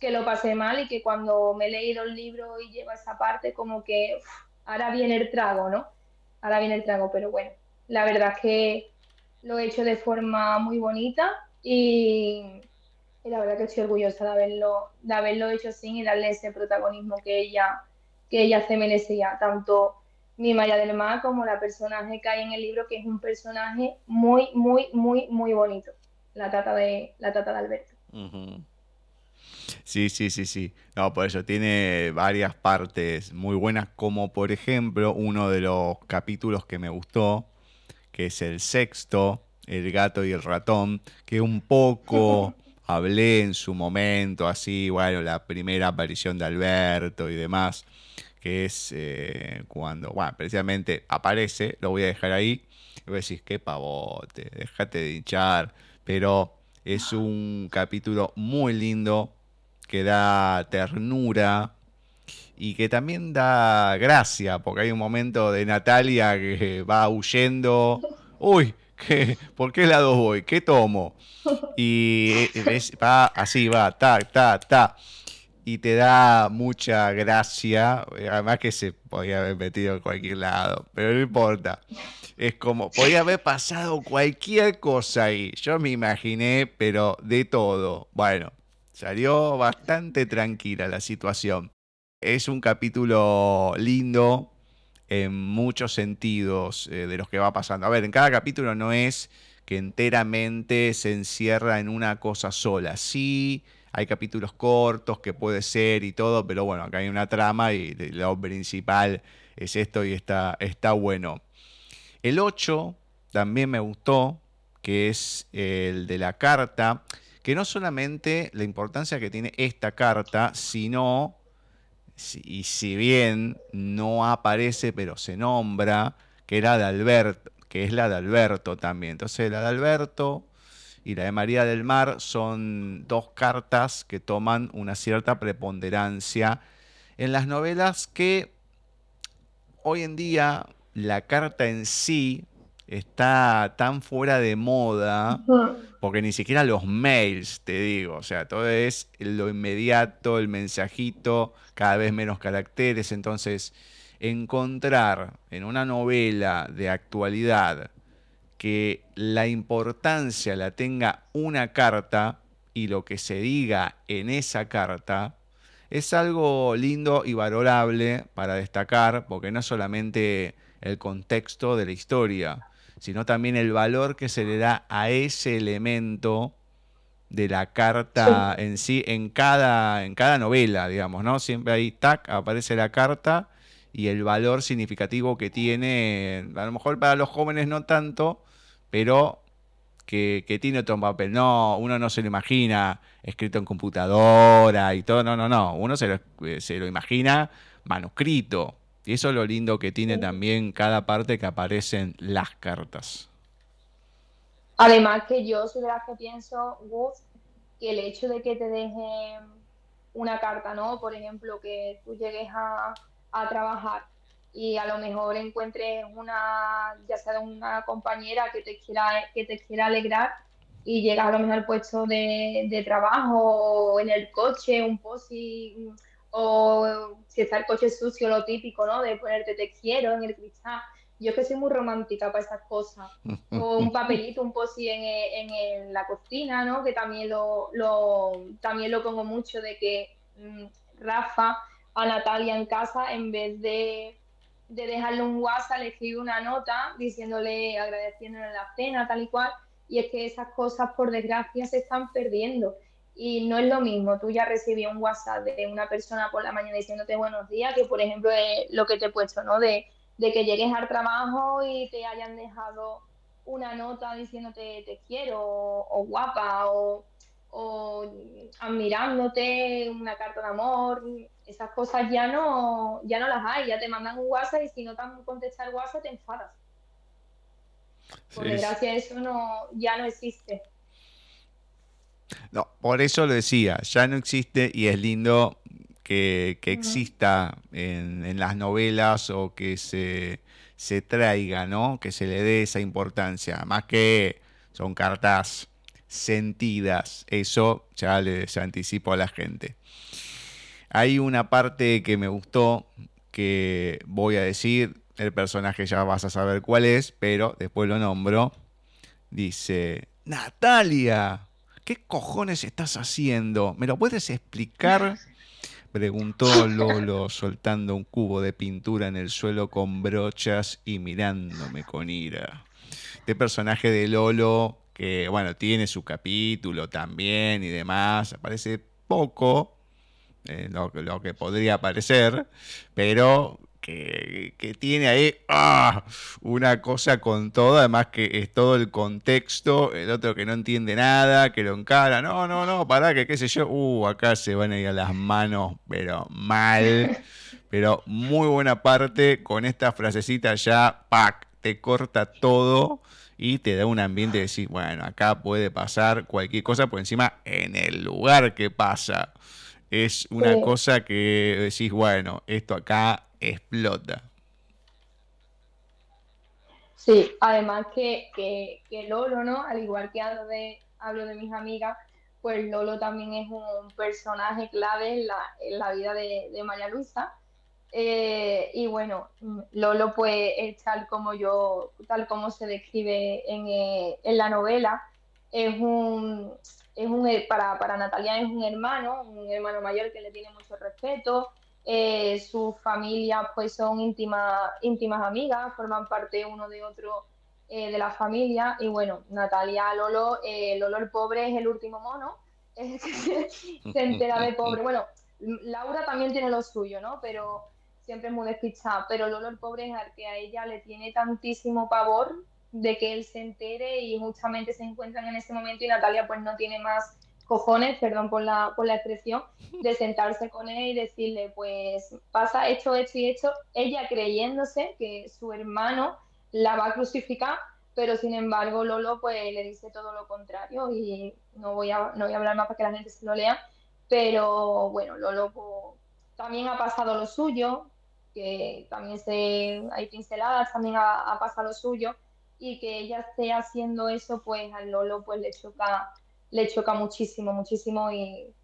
que lo pasé mal y que cuando me he leído el libro y llevo esa parte como que ahora viene el trago, ¿no? Ahora viene el trago, pero bueno, la verdad es que lo he hecho de forma muy bonita y, la verdad que estoy orgullosa de haberlo, de haberlo hecho así y darle ese protagonismo que ella, que ella se merecía, tanto mi María del Mar como la personaje que hay en el libro, que es un personaje muy, muy, muy, muy bonito, la tata de, la tata de Alberto. Sí, sí, sí, sí. No, por eso tiene varias partes muy buenas, como por ejemplo uno de los capítulos que me gustó, que es el sexto, El gato y el ratón, que un poco hablé en su momento, así, bueno, la primera aparición de Alberto y demás, que es eh, cuando, bueno, precisamente aparece, lo voy a dejar ahí, y vos decís, qué pavote, déjate de hinchar, pero es un capítulo muy lindo, que da ternura y que también da gracia, porque hay un momento de Natalia que va huyendo. Uy, ¿qué, ¿por qué lado voy? ¿Qué tomo? Y va así, va, ta, ta, ta. Y te da mucha gracia, además que se podía haber metido en cualquier lado, pero no importa. Es como, podía haber pasado cualquier cosa ahí. Yo me imaginé, pero de todo. Bueno, Salió bastante tranquila la situación. Es un capítulo lindo en muchos sentidos eh, de los que va pasando. A ver, en cada capítulo no es que enteramente se encierra en una cosa sola. Sí, hay capítulos cortos que puede ser y todo, pero bueno, acá hay una trama y lo principal es esto y está, está bueno. El 8 también me gustó, que es el de la carta que no solamente la importancia que tiene esta carta, sino, y si bien no aparece, pero se nombra, que era de Alberto, que es la de Alberto también. Entonces la de Alberto y la de María del Mar son dos cartas que toman una cierta preponderancia en las novelas que hoy en día la carta en sí está tan fuera de moda, porque ni siquiera los mails, te digo, o sea, todo es lo inmediato, el mensajito, cada vez menos caracteres, entonces encontrar en una novela de actualidad que la importancia la tenga una carta y lo que se diga en esa carta, es algo lindo y valorable para destacar, porque no solamente el contexto de la historia, sino también el valor que se le da a ese elemento de la carta en sí, en cada, en cada novela, digamos, ¿no? Siempre ahí, tac, aparece la carta y el valor significativo que tiene, a lo mejor para los jóvenes no tanto, pero que, tiene otro papel. No, uno no se lo imagina escrito en computadora y todo, no, no, no, uno se lo, eh, se lo imagina manuscrito. Y eso es lo lindo que tiene también cada parte que aparecen las cartas. Además que yo soy de las que pienso, Gus, que el hecho de que te dejen una carta, ¿no? Por ejemplo, que tú llegues a, a trabajar y a lo mejor encuentres una, ya sea una compañera que te quiera, que te quiera alegrar y llegas a lo mejor al puesto de, de trabajo o en el coche, un posi o si está el coche sucio, lo típico, ¿no? De ponerte te quiero en el cristal. Yo es que soy muy romántica para esas cosas. O un papelito, un posi en, en, la cocina, ¿no? Que también lo, lo, también lo pongo mucho de que mm, Rafa a Natalia en casa, en vez de, de dejarle un WhatsApp, le escribe una nota diciéndole, agradeciéndole la cena, tal y cual. Y es que esas cosas, por desgracia, se están perdiendo. Y no es lo mismo, tú ya recibí un WhatsApp de una persona por la mañana diciéndote buenos días, que por ejemplo es lo que te he puesto, ¿no? De, que llegues al trabajo y te hayan dejado una nota diciéndote te quiero o, guapa o, admirándote, una carta de amor, esas cosas ya no, ya no las hay, ya te mandan un WhatsApp y si no te han contestado el WhatsApp te enfadas. Por desgracia eso no, ya no existe. No, por eso lo decía, ya no existe y es lindo que, exista en, las novelas o que se, se traiga, ¿no? Que se le dé esa importancia. Más que son cartas sentidas, eso ya les anticipo a la gente. Hay una parte que me gustó que voy a decir, el personaje ya vas a saber cuál es, pero después lo nombro. Dice, Natalia, ¿qué cojones estás haciendo? ¿Me lo puedes explicar? Preguntó Lolo soltando un cubo de pintura en el suelo con brochas y mirándome con ira. Este personaje de Lolo, que bueno, tiene su capítulo también y demás, aparece poco, eh, lo, lo, que podría parecer, pero que, tiene ahí ah, una cosa con todo, además que es todo el contexto, el otro que no entiende nada, que lo encara, no, no, no, para que qué sé yo, uh, acá se van a ir a las manos, pero mal, pero muy buena parte, con esta frasecita ya, pack, te corta todo y te da un ambiente de decir, bueno, acá puede pasar cualquier cosa, por encima en el lugar que pasa. Es una cosa que decís, bueno, esto acá explota. Sí, además que, que, Lolo, ¿no? Al igual que hablo de, hablo de mis amigas, pues Lolo también es un personaje clave en la, en la vida de, María Luisa. Eh, y bueno, Lolo pues es tal como yo, tal como se describe en, eh, en la novela, es un, es un para, para Natalia es un hermano, un hermano mayor que le tiene mucho respeto, eh, sus familias pues son íntimas, íntimas amigas, forman parte uno de otro eh, de la familia y bueno, Natalia Lolo, eh, Lolo el pobre es el último mono, se entera de pobre. Bueno, Laura también tiene lo suyo, ¿no? Pero siempre muy despistada, pero Lolo el pobre es al que a ella le tiene tantísimo pavor de que él se entere y justamente se encuentran en ese momento y Natalia pues no tiene más cojones, perdón por la, por la expresión, de sentarse con él y decirle, pues pasa esto, esto y esto, ella creyéndose que su hermano la va a crucificar, pero sin embargo Lolo pues le dice todo lo contrario y no voy a, no voy a hablar más para que la gente se lo lea, pero bueno, Lolo pues, también ha pasado lo suyo, que también se, hay pinceladas, también ha, pasado lo suyo y que ella esté haciendo eso pues al Lolo pues le choca, le choca muchísimo, muchísimo y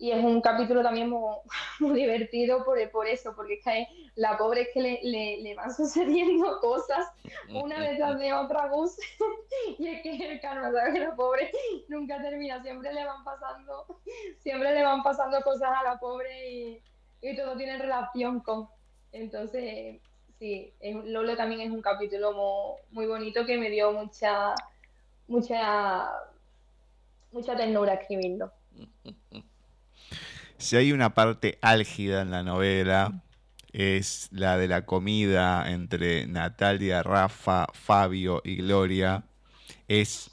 y es un capítulo también muy, divertido por, por, eso, porque es que la pobre es que le, le, van sucediendo cosas una detrás de otra bus y es que el karma, ¿sabes? La pobre nunca termina, siempre le van pasando, siempre le van pasando cosas a la pobre y, y todo tiene relación con. Entonces, sí, Lolo también es un capítulo muy, bonito que me dio mucha, mucha, mucha ternura escribirlo. Si hay una parte álgida en la novela, es la de la comida entre Natalia, Rafa, Fabio y Gloria. Es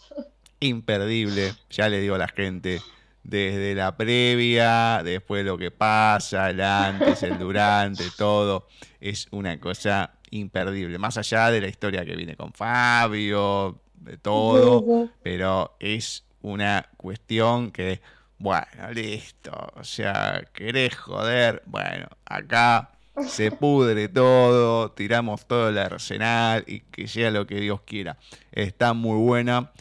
imperdible, ya le digo a la gente, desde la previa, después lo que pasa, el antes, el durante, todo, es una cosa imperdible. Más allá de la historia que viene con Fabio, de todo, pero es una cuestión que bueno, listo. O sea, querés joder. Bueno, acá se pudre todo, tiramos todo el arsenal y que sea lo que Dios quiera. Está muy buena.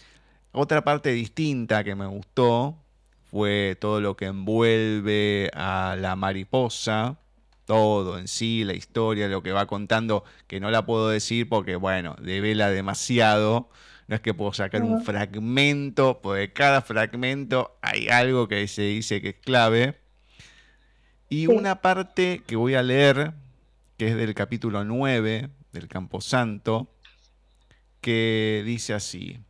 Otra parte distinta que me gustó fue todo lo que envuelve a la mariposa, todo en sí, la historia, lo que va contando, que no la puedo decir porque, bueno, devela demasiado no es que puedo sacar un fragmento, porque cada fragmento hay algo que se dice que es clave. Y una parte que voy a leer, que es del capítulo 9 del Camposanto, que dice así.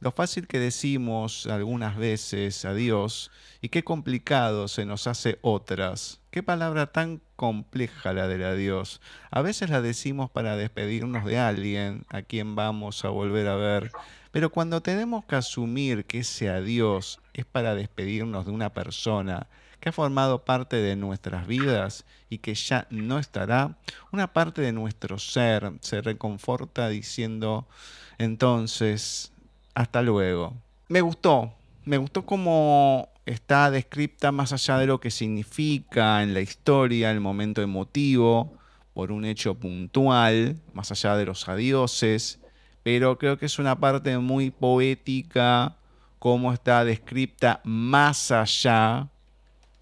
Lo fácil que decimos algunas veces a Dios y qué complicado se nos hace otras. Qué palabra tan compleja la de la Dios. A veces la decimos para despedirnos de alguien a quien vamos a volver a ver, pero cuando tenemos que asumir que ese adiós es para despedirnos de una persona que ha formado parte de nuestras vidas y que ya no estará, una parte de nuestro ser se reconforta diciendo, entonces, hasta luego. Me gustó, me gustó cómo está descripta más allá de lo que significa en la historia, el momento emotivo, por un hecho puntual, más allá de los adioses, pero creo que es una parte muy poética, cómo está descripta más allá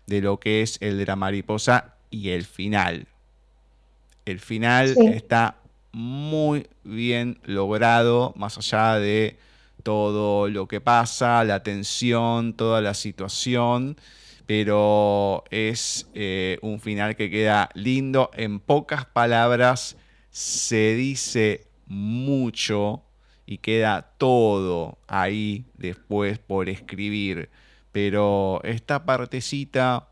de lo que es el de la mariposa y el final. El final está muy bien logrado, más allá de todo lo que pasa, la tensión, toda la situación, pero es eh, un final que queda lindo. En pocas palabras se dice mucho y queda todo ahí después por escribir, pero esta partecita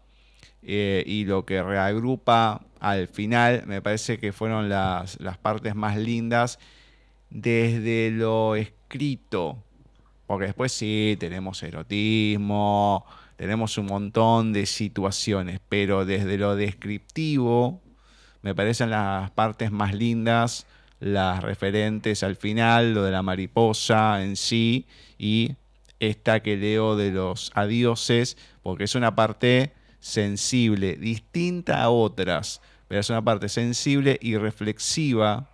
eh, y lo que reagrupa al final me parece que fueron las, las partes más lindas desde lo escrito. Porque después sí, tenemos erotismo, tenemos un montón de situaciones, pero desde lo descriptivo me parecen las partes más lindas, las referentes al final, lo de la mariposa en sí y esta que leo de los adioses, porque es una parte sensible, distinta a otras, pero es una parte sensible y reflexiva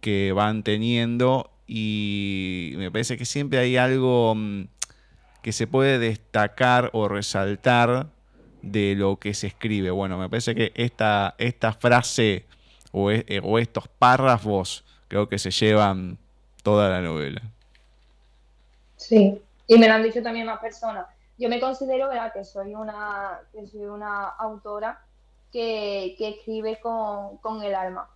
que van teniendo y me parece que siempre hay algo mm, que se puede destacar o resaltar de lo que se escribe. Bueno, me parece que esta, esta frase o, e, eh, o estos párrafos creo que se llevan toda la novela. Sí, y me lo han dicho también más personas. Yo me considero que soy una, que soy una autora que, que escribe con, con el alma.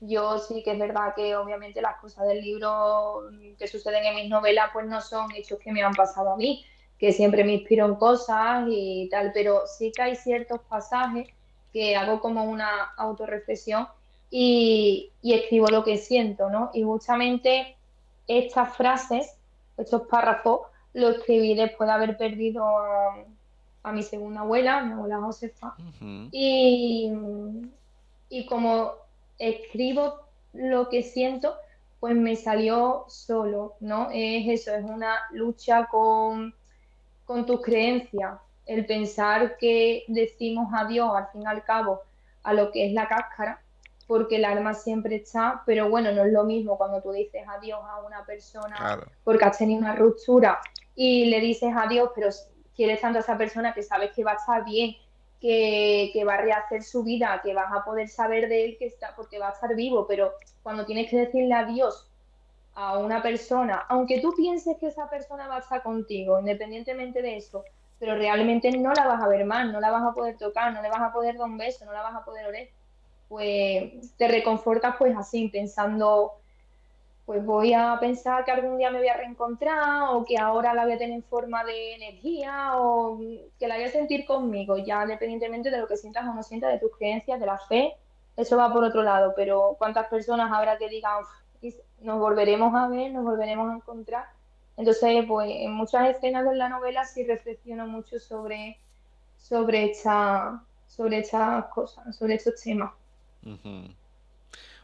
Yo sí que es verdad que obviamente las cosas del libro que suceden en mis novelas pues no son hechos que me han pasado a mí, que siempre me inspiro en cosas y tal, pero sí que hay ciertos pasajes que hago como una autorreflexión y, y escribo lo que siento, ¿no? Y justamente estas frases, estos párrafos, lo escribí después de haber perdido a, mi segunda abuela, mi abuela Josefa, y, y como escribo lo que siento, pues me salió solo, ¿no? Es eso, es una lucha con, con tus creencias, el pensar que decimos adiós al fin y al cabo a lo que es la cáscara, porque el alma siempre está, pero bueno, no es lo mismo cuando tú dices adiós a una persona porque has tenido una ruptura y le dices adiós, pero quieres tanto a esa persona que sabes que va a estar bien, que, va a rehacer su vida, que vas a poder saber de él que está, porque va a estar vivo, pero cuando tienes que decirle adiós a una persona, aunque tú pienses que esa persona va a estar contigo, independientemente de eso, pero realmente no la vas a ver más, no la vas a poder tocar, no le vas a poder dar un beso, no la vas a poder oler, pues te reconfortas pues así, pensando, pues voy a pensar que algún día me voy a reencontrar o que ahora la voy a tener en forma de energía o que la voy a sentir conmigo, ya independientemente de lo que sientas o no sientas, de tus creencias, de la fe, eso va por otro lado, pero cuántas personas habrá que digan, nos volveremos a ver, nos volveremos a encontrar entonces, pues en muchas escenas de la novela sí reflexiono mucho sobre, sobre, sobre estas cosas, sobre estos temas.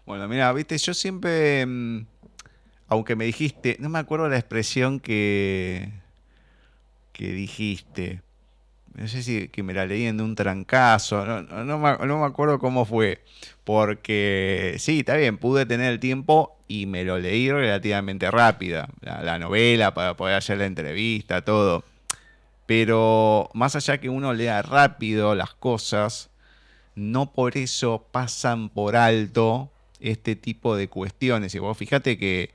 Bueno, mira, viste, yo siempre, mm, aunque me dijiste, no me acuerdo la expresión que, que dijiste. No sé si que me la leí en un trancazo, no, no, me, acuerdo cómo fue. Porque sí, está bien, pude tener el tiempo y me lo leí relativamente rápida. La, novela para poder hacer la entrevista, todo. Pero más allá que uno lea rápido las cosas, no por eso pasan por alto este tipo de cuestiones. Y vos fíjate que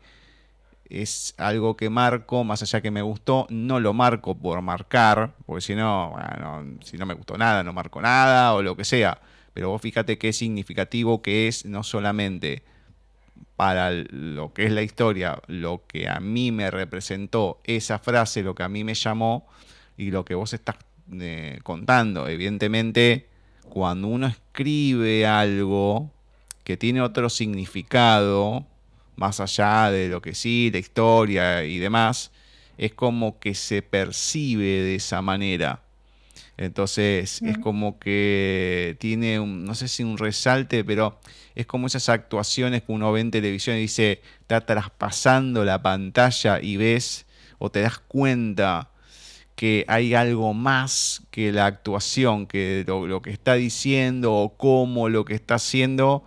es algo que marco, más allá que me gustó, no lo marco por marcar, porque si no, si no me gustó nada, no marco nada o lo que sea. Pero vos fíjate qué significativo que es no solamente para lo que es la historia, lo que a mí me representó esa frase, lo que a mí me llamó y lo que vos estás eh, contando. Evidentemente, cuando uno escribe algo que tiene otro significado, más allá de lo que sí, la historia y demás, es como que se percibe de esa manera. Entonces es como que tiene, un, no sé si un resalte, pero es como esas actuaciones que uno ve en televisión y dice, está traspasando la pantalla y ves o te das cuenta que hay algo más que la actuación, que lo, lo que está diciendo o cómo lo que está haciendo,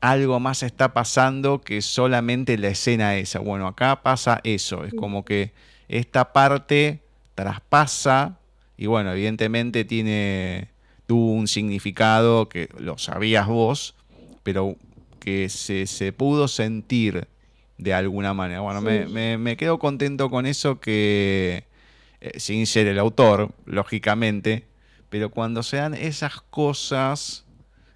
algo más está pasando que solamente la escena esa. Bueno, acá pasa eso, es como que esta parte traspasa y bueno, evidentemente tiene, tuvo un significado que lo sabías vos, pero que se, pudo sentir de alguna manera. Bueno, me, quedo contento con eso que, eh, sin ser el autor, lógicamente, pero cuando se dan esas cosas,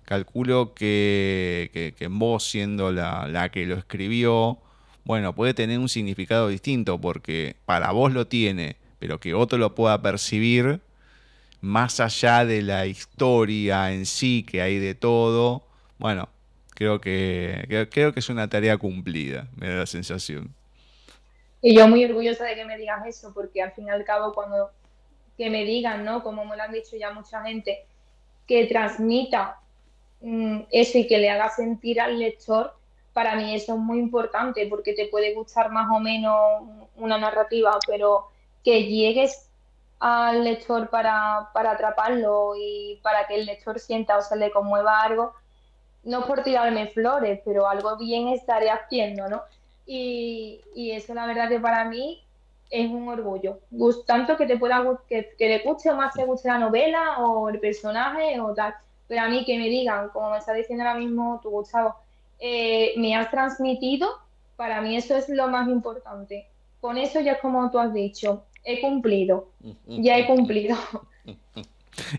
calculo que, que, vos siendo la, que lo escribió, bueno, puede tener un significado distinto, porque para vos lo tiene, pero que otro lo pueda percibir más allá de la historia en sí, que hay de todo, bueno, creo que, creo que es una tarea cumplida, me da la sensación. Y yo muy orgullosa de que me digas eso, porque al fin y al cabo cuando que me digan, ¿no? Como me lo han dicho ya mucha gente, que transmita mm, eso y que le haga sentir al lector, para mí eso es muy importante, porque te puede gustar más o menos una narrativa, pero que llegues al lector para, atraparlo y para que el lector sienta o se le conmueva algo, no por tirarme flores, pero algo bien estaré haciendo, ¿no? Y, eso la verdad que para mí es un orgullo. Tanto que te pueda que, que le guste o más te guste la novela o el personaje o tal. Pero a mí que me digan, como me está diciendo ahora mismo tu Gustavo, eh, me has transmitido, para mí eso es lo más importante. Con eso ya es como tú has dicho, he cumplido, ya he cumplido.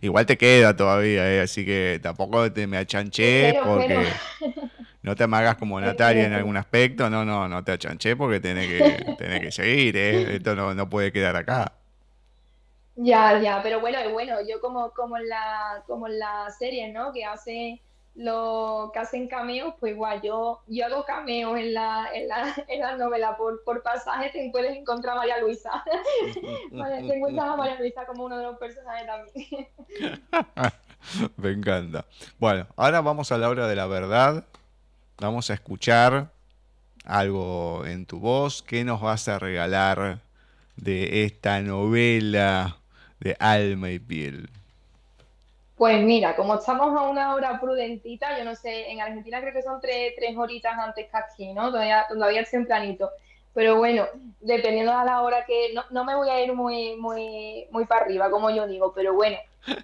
Igual te queda todavía, ¿eh? así que tampoco te me achanché porque no te amagas como Natalia en algún aspecto, no, no, no te achanché porque tenés que, que seguir, ¿eh? esto no, no puede quedar acá. Ya, ya, pero bueno, bueno, yo como, como en la, como en la serie, ¿no? Que hace los que hacen cameos, pues igual yo, yo hago cameos en la, en la, en la novela por, por pasaje, te puedes encontrar a María Luisa. te encuentras a María Luisa como uno de los personajes también. Me encanta. Bueno, ahora vamos a la hora de la verdad. vamos a escuchar algo en tu voz. ¿Qué nos vas a regalar de esta novela de alma y piel? Pues mira, como estamos a una hora prudentita, yo no sé, en Argentina creo que son tres, tres horitas antes que aquí, ¿no? Todavía, todavía es tempranito. Pero bueno, dependiendo de la hora que. No, no, me voy a ir muy, muy, muy para arriba, como yo digo, pero bueno,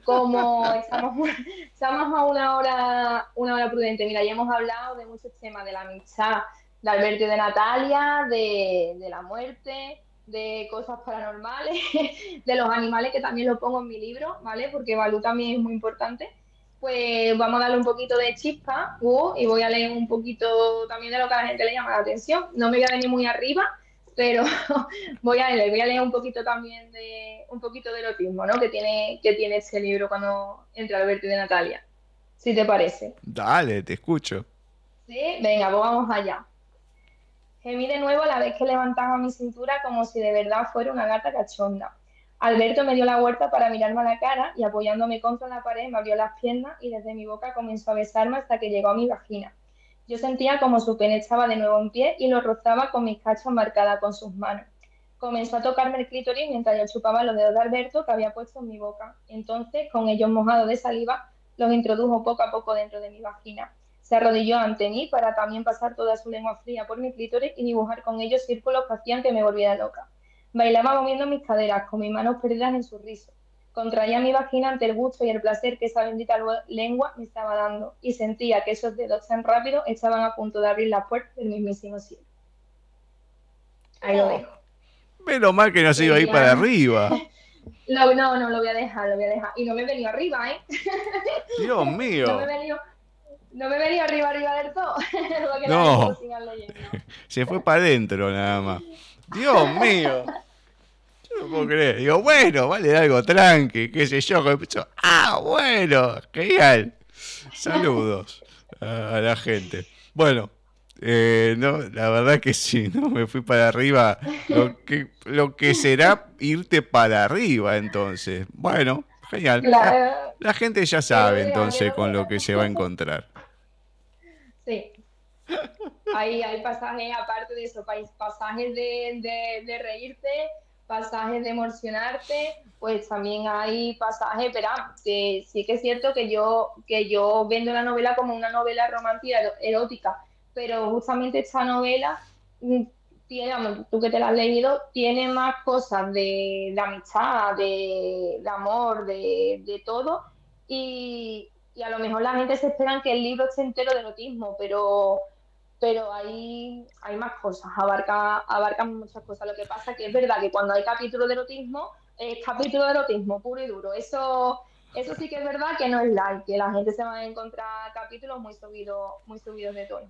como estamos, estamos a una hora, una hora prudente. Mira, ya hemos hablado de muchos temas, de la amistad, de Alberto y de Natalia, de, de la muerte, de cosas paranormales, de los animales, que también lo pongo en mi libro, ¿vale? Porque Balú también es muy importante. Pues vamos a darle un poquito de chispa uh, y voy a leer un poquito también de lo que a la gente le llama la atención. No me voy a venir muy arriba, pero voy a leer, voy a leer un poquito también de un poquito de erotismo, ¿no? Que tiene, que tiene este libro cuando entra Alberto y de Natalia. Si te parece. Dale, te escucho. Sí, venga, pues vamos allá. Gemí de nuevo a la vez que levantaba mi cintura como si de verdad fuera una gata cachonda. Alberto me dio la vuelta para mirarme a la cara y apoyándome contra la pared me abrió las piernas y desde mi boca comenzó a besarme hasta que llegó a mi vagina. Yo sentía como su pene estaba de nuevo en pie y lo rozaba con mis cachas marcadas con sus manos. Comenzó a tocarme el clítoris mientras yo chupaba los dedos de Alberto que había puesto en mi boca. Entonces, con ellos mojados de saliva, los introdujo poco a poco dentro de mi vagina. Se arrodilló ante mí para también pasar toda su lengua fría por mi clítoris y dibujar con ellos círculos que hacían que me volviera loca. Bailaba moviendo mis caderas, con mis manos perdidas en su riso. Contraía mi vagina ante el gusto y el placer que esa bendita lengua me estaba dando, y sentía que esos dedos tan rápidos estaban a punto de abrir la puerta del mismísimo cielo. Ahí lo dejo. Menos mal que no se iba a ir para arriba. No, no, no, lo voy a dejar, lo voy a dejar. Y no me he venido arriba, ¿eh? Dios mío. No me he venido, no me venía arriba, arriba del todo. no. Se fue para adentro nada más. Dios mío. Yo no puedo creer. Digo, bueno, vale algo tranqui, qué sé yo. Ah, bueno, genial. Saludos a la gente. Bueno, eh, no, la verdad que sí, no me fui para arriba. Lo que, lo que será irte para arriba, entonces. Bueno, genial. la gente ya sabe entonces con lo que se va a encontrar. Sí. Hay, hay pasajes, aparte de eso, pasajes de, de, reírte, pasajes de emocionarte, pues también hay pasajes, pero que sí que es cierto que yo, que yo vendo la novela como una novela romántica erótica, pero justamente esta novela mm, tiene, tú que te la has leído, tiene más cosas de, amistad, de, de amor, de, de todo, y, y a lo mejor la gente se espera que el libro esté entero de erotismo, pero pero hay, hay más cosas, abarca, abarca muchas cosas. Lo que pasa que es verdad que cuando hay capítulo de erotismo, es capítulo de erotismo puro y duro. Eso, eso sí que es verdad que no es like, que la gente se va a encontrar capítulos muy subidos, muy subidos de tono.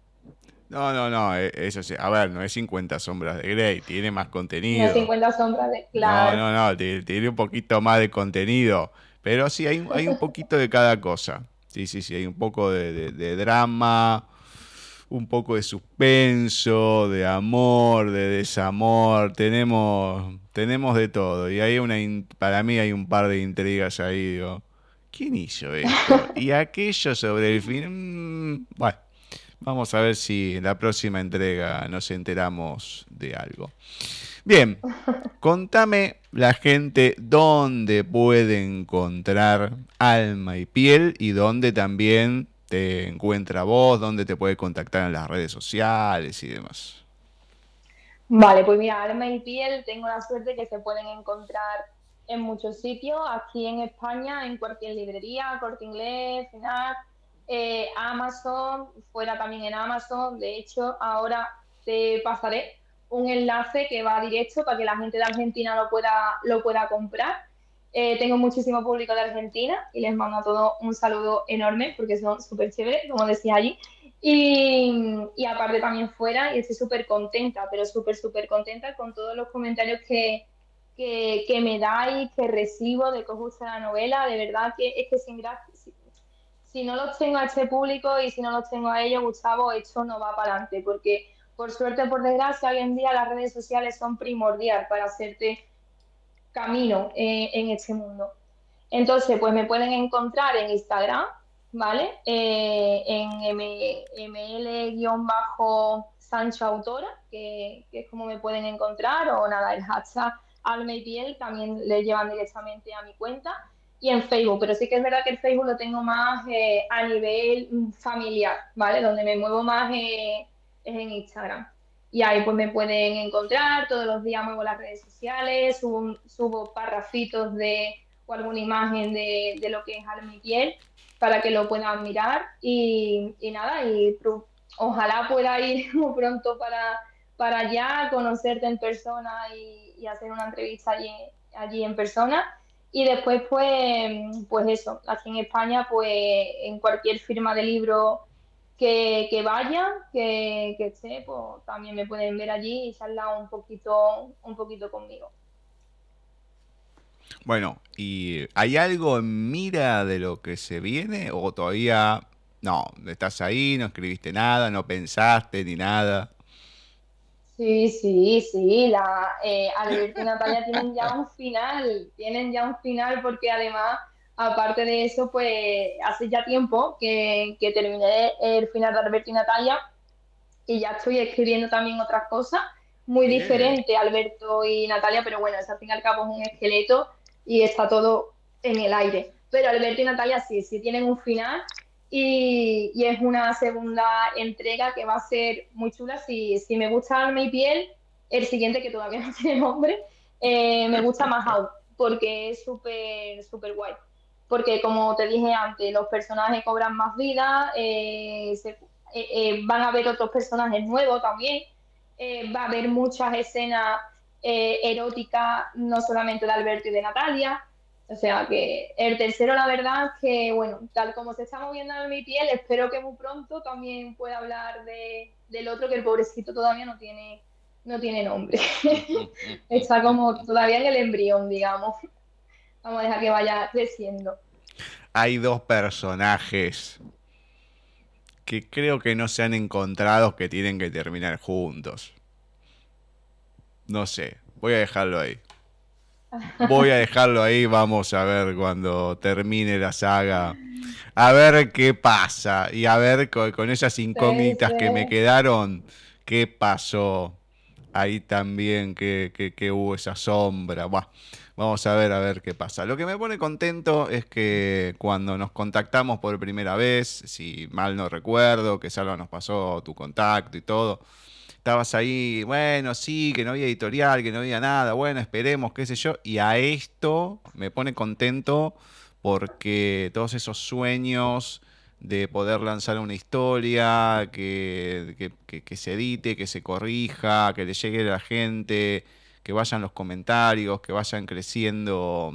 No, no, no, e, eso sí. A ver, no es 50 sombras de Grey, tiene más contenido. No es 50 sombras de claro. No, no, no, tiene un poquito más de contenido. Pero sí, hay, hay un poquito de cada cosa. Sí, sí, sí, hay un poco de, drama, un poco de suspenso, de amor, de desamor, tenemos, tenemos de todo. Y hay una, para mí hay un par de intrigas ahí, digo, ¿quién hizo esto? Y aquello sobre el fin, mm, bueno, vamos a ver si en la próxima entrega nos enteramos de algo. Bien, contame la gente dónde puede encontrar alma y piel y dónde también te encuentra vos, dónde te puede contactar en las redes sociales y demás. Vale, pues mira, alma y piel tengo la suerte que se pueden encontrar en muchos sitios, aquí en España, en cualquier librería, corte inglés, final, eh, Amazon, fuera también en Amazon. De hecho, ahora te pasaré un enlace que va directo para que la gente de Argentina lo pueda, lo pueda comprar. Eh, tengo muchísimo público de Argentina y les mando a todos un saludo enorme porque son súper chéveres, como decía allí. Y, y, aparte también fuera, y estoy súper contenta, pero súper, súper contenta con todos los comentarios que, que, que, me dais, que recibo de que os gusta la novela. De verdad que es que sin si, si no los tengo a este público y si no los tengo a ellos, Gustavo, esto no va para adelante porque por suerte o por desgracia, hoy en día las redes sociales son primordial para hacerte camino eh, en este mundo. Entonces, pues me pueden encontrar en Instagram, ¿vale? Eh, en ml-sancho autora, que, es como me pueden encontrar, o nada, el hashtag alma también le llevan directamente a mi cuenta y en Facebook, pero sí que es verdad que el Facebook lo tengo más eh, a nivel familiar, ¿vale? Donde me muevo más eh, es en Instagram. Y ahí pues me pueden encontrar, todos los días muevo las redes sociales, subo, subo parrafitos de o alguna imagen de, de lo que es piel para que lo puedan mirar y, y nada, y ojalá pueda ir muy pronto para, para allá, conocerte en persona y, y hacer una entrevista allí, allí en persona. Y después, pues, pues eso, aquí en España, pues en cualquier firma de libro que, que vaya, que, que, esté, pues también me pueden ver allí y charlar un poquito, un poquito conmigo. Bueno, ¿y hay algo en mira de lo que se viene o todavía no? Estás ahí, no escribiste nada, no pensaste ni nada. Sí, sí, sí, la eh, Alberto y Natalia tienen ya un final, tienen ya un final porque además aparte de eso, pues hace ya tiempo que, terminé el final de Alberto y Natalia y ya estoy escribiendo también otras cosas muy diferentes, Alberto y Natalia, pero bueno, al fin y al cabo es un esqueleto y está todo en el aire. Pero Alberto y Natalia sí, sí tienen un final y, es una segunda entrega que va a ser muy chula. Si, si me gusta mi piel, el siguiente, que todavía no tiene nombre, eh, me gusta más aún, porque es súper, súper guay porque como te dije antes, los personajes cobran más vida, eh, eh, eh, van a haber otros personajes nuevos también, va a haber muchas escenas eróticas, no solamente de Alberto y de Natalia, o sea que el tercero, la verdad que, bueno, tal como se está moviendo en mi piel, espero que muy pronto también pueda hablar de, del otro, que el pobrecito todavía no tiene, no tiene nombre. está como todavía en el embrión, digamos. Vamos a dejar que vaya creciendo. Hay dos personajes que creo que no se han encontrado que tienen que terminar juntos. No sé, voy a dejarlo ahí. Voy a dejarlo ahí, vamos a ver cuando termine la saga. A ver qué pasa y a ver con, esas incógnitas que me quedaron, qué pasó ahí también, que, que, hubo esa sombra. Vamos a ver a ver qué pasa. Lo que me pone contento es que cuando nos contactamos por primera vez, si mal no recuerdo, que Salva nos pasó tu contacto y todo, estabas ahí, bueno, sí, que no había editorial, que no había nada, bueno, esperemos, qué sé yo, y a esto me pone contento porque todos esos sueños de poder lanzar una historia, que, que se edite, que se corrija, que le llegue a la gente, que vayan los comentarios, que vayan creciendo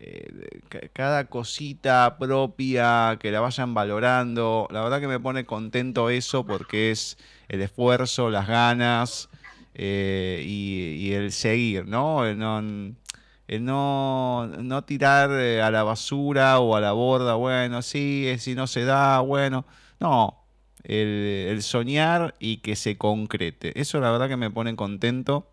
eh, cada cosita propia, que la vayan valorando. La verdad que me pone contento eso porque es el esfuerzo, las ganas eh, y, el seguir, ¿no? El no, tirar eh, a la basura o a la borda, bueno, sí, si no se da, bueno, no. El soñar y que se concrete. Eso la verdad que me pone contento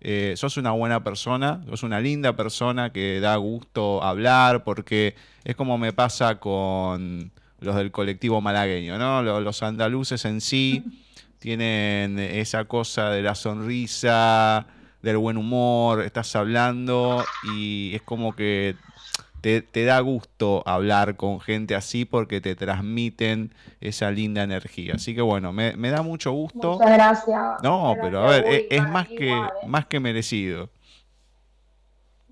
eh, sos una buena persona, sos una linda persona que da gusto hablar, porque es como me pasa con los del colectivo malagueño, ¿no? Los, andaluces en sí tienen esa cosa de la sonrisa, del buen humor, estás hablando y es como que te, da gusto hablar con gente así porque te transmiten esa linda energía. Así que bueno, me, da mucho gusto. Muchas gracias. No, pero a ver, es, más, que, ¿eh? más que merecido.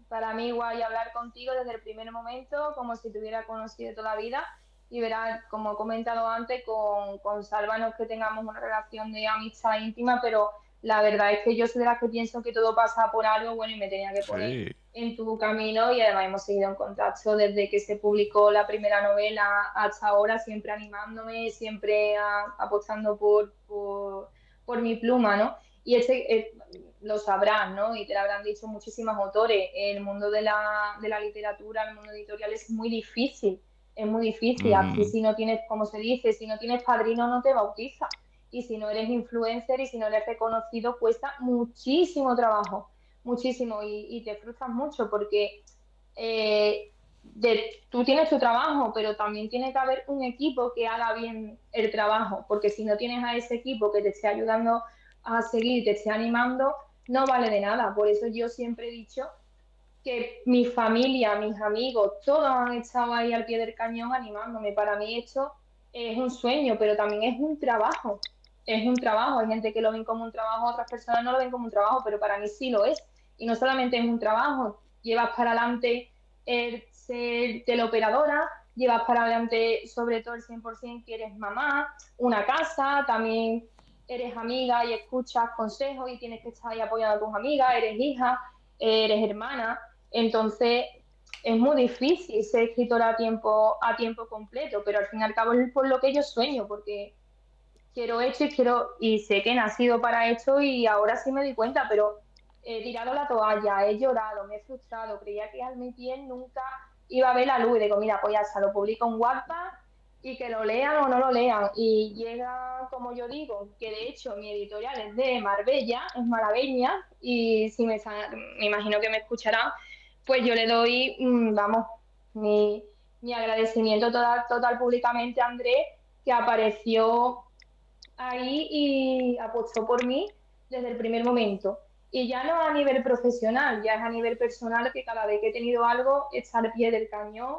Para mí igual y hablar contigo desde el primer momento, como si te hubiera conocido toda la vida. Y verás, como he comentado antes, con, con Salva que tengamos una relación de amistad íntima, pero la verdad es que yo soy de las que pienso que todo pasa por algo, bueno, y me tenía que poner en tu camino y además hemos seguido en contacto desde que se publicó la primera novela hasta ahora, siempre animándome, siempre apostando por, por, mi pluma, ¿no? Y ese eh, lo sabrán, ¿no? Y te lo habrán dicho muchísimos autores, el mundo de la, de la literatura, el mundo editorial es muy difícil, es muy difícil, mm. si no tienes, como se dice, si no tienes padrino no te bautiza y si no eres influencer y si no eres reconocido cuesta muchísimo trabajo, muchísimo y, te frustras mucho porque eh, tú tienes tu trabajo, pero también tiene que haber un equipo que haga bien el trabajo, porque si no tienes a ese equipo que te esté ayudando a seguir, te esté animando, no vale de nada. Por eso yo siempre he dicho que mi familia, mis amigos, todos han estado ahí al pie del cañón animándome. Para mí esto es un sueño, pero también es un trabajo. Es un trabajo. Hay gente que lo ven como un trabajo, otras personas no lo ven como un trabajo, pero para mí sí lo es. Y no solamente es un trabajo, llevas para adelante el ser teleoperadora, llevas para adelante sobre todo el 100% que eres mamá, una casa, también eres amiga y escuchas consejos y tienes que estar ahí apoyando a tus amigas, eres hija, eres hermana. Entonces, es muy difícil ser escritora a tiempo, a tiempo completo, pero al fin y al cabo es por lo que yo sueño, porque quiero esto y quiero, y sé que he nacido para esto y ahora sí me di cuenta, pero he tirado la toalla, he llorado, me he frustrado, creía que al mi piel nunca iba a ver la luz y digo, mira, pues ya se lo publico en WhatsApp y que lo lean o no lo lean. Y llega, como yo digo, que de hecho mi editorial es de Marbella, es Maraveña, y si me, me imagino que me escucharán, pues yo le doy, mm, vamos, mi, agradecimiento total, total públicamente a Andrés, que apareció ahí y apostó por mí desde el primer momento. Y ya no a nivel profesional, ya es a nivel personal que cada vez que he tenido algo está al pie del cañón.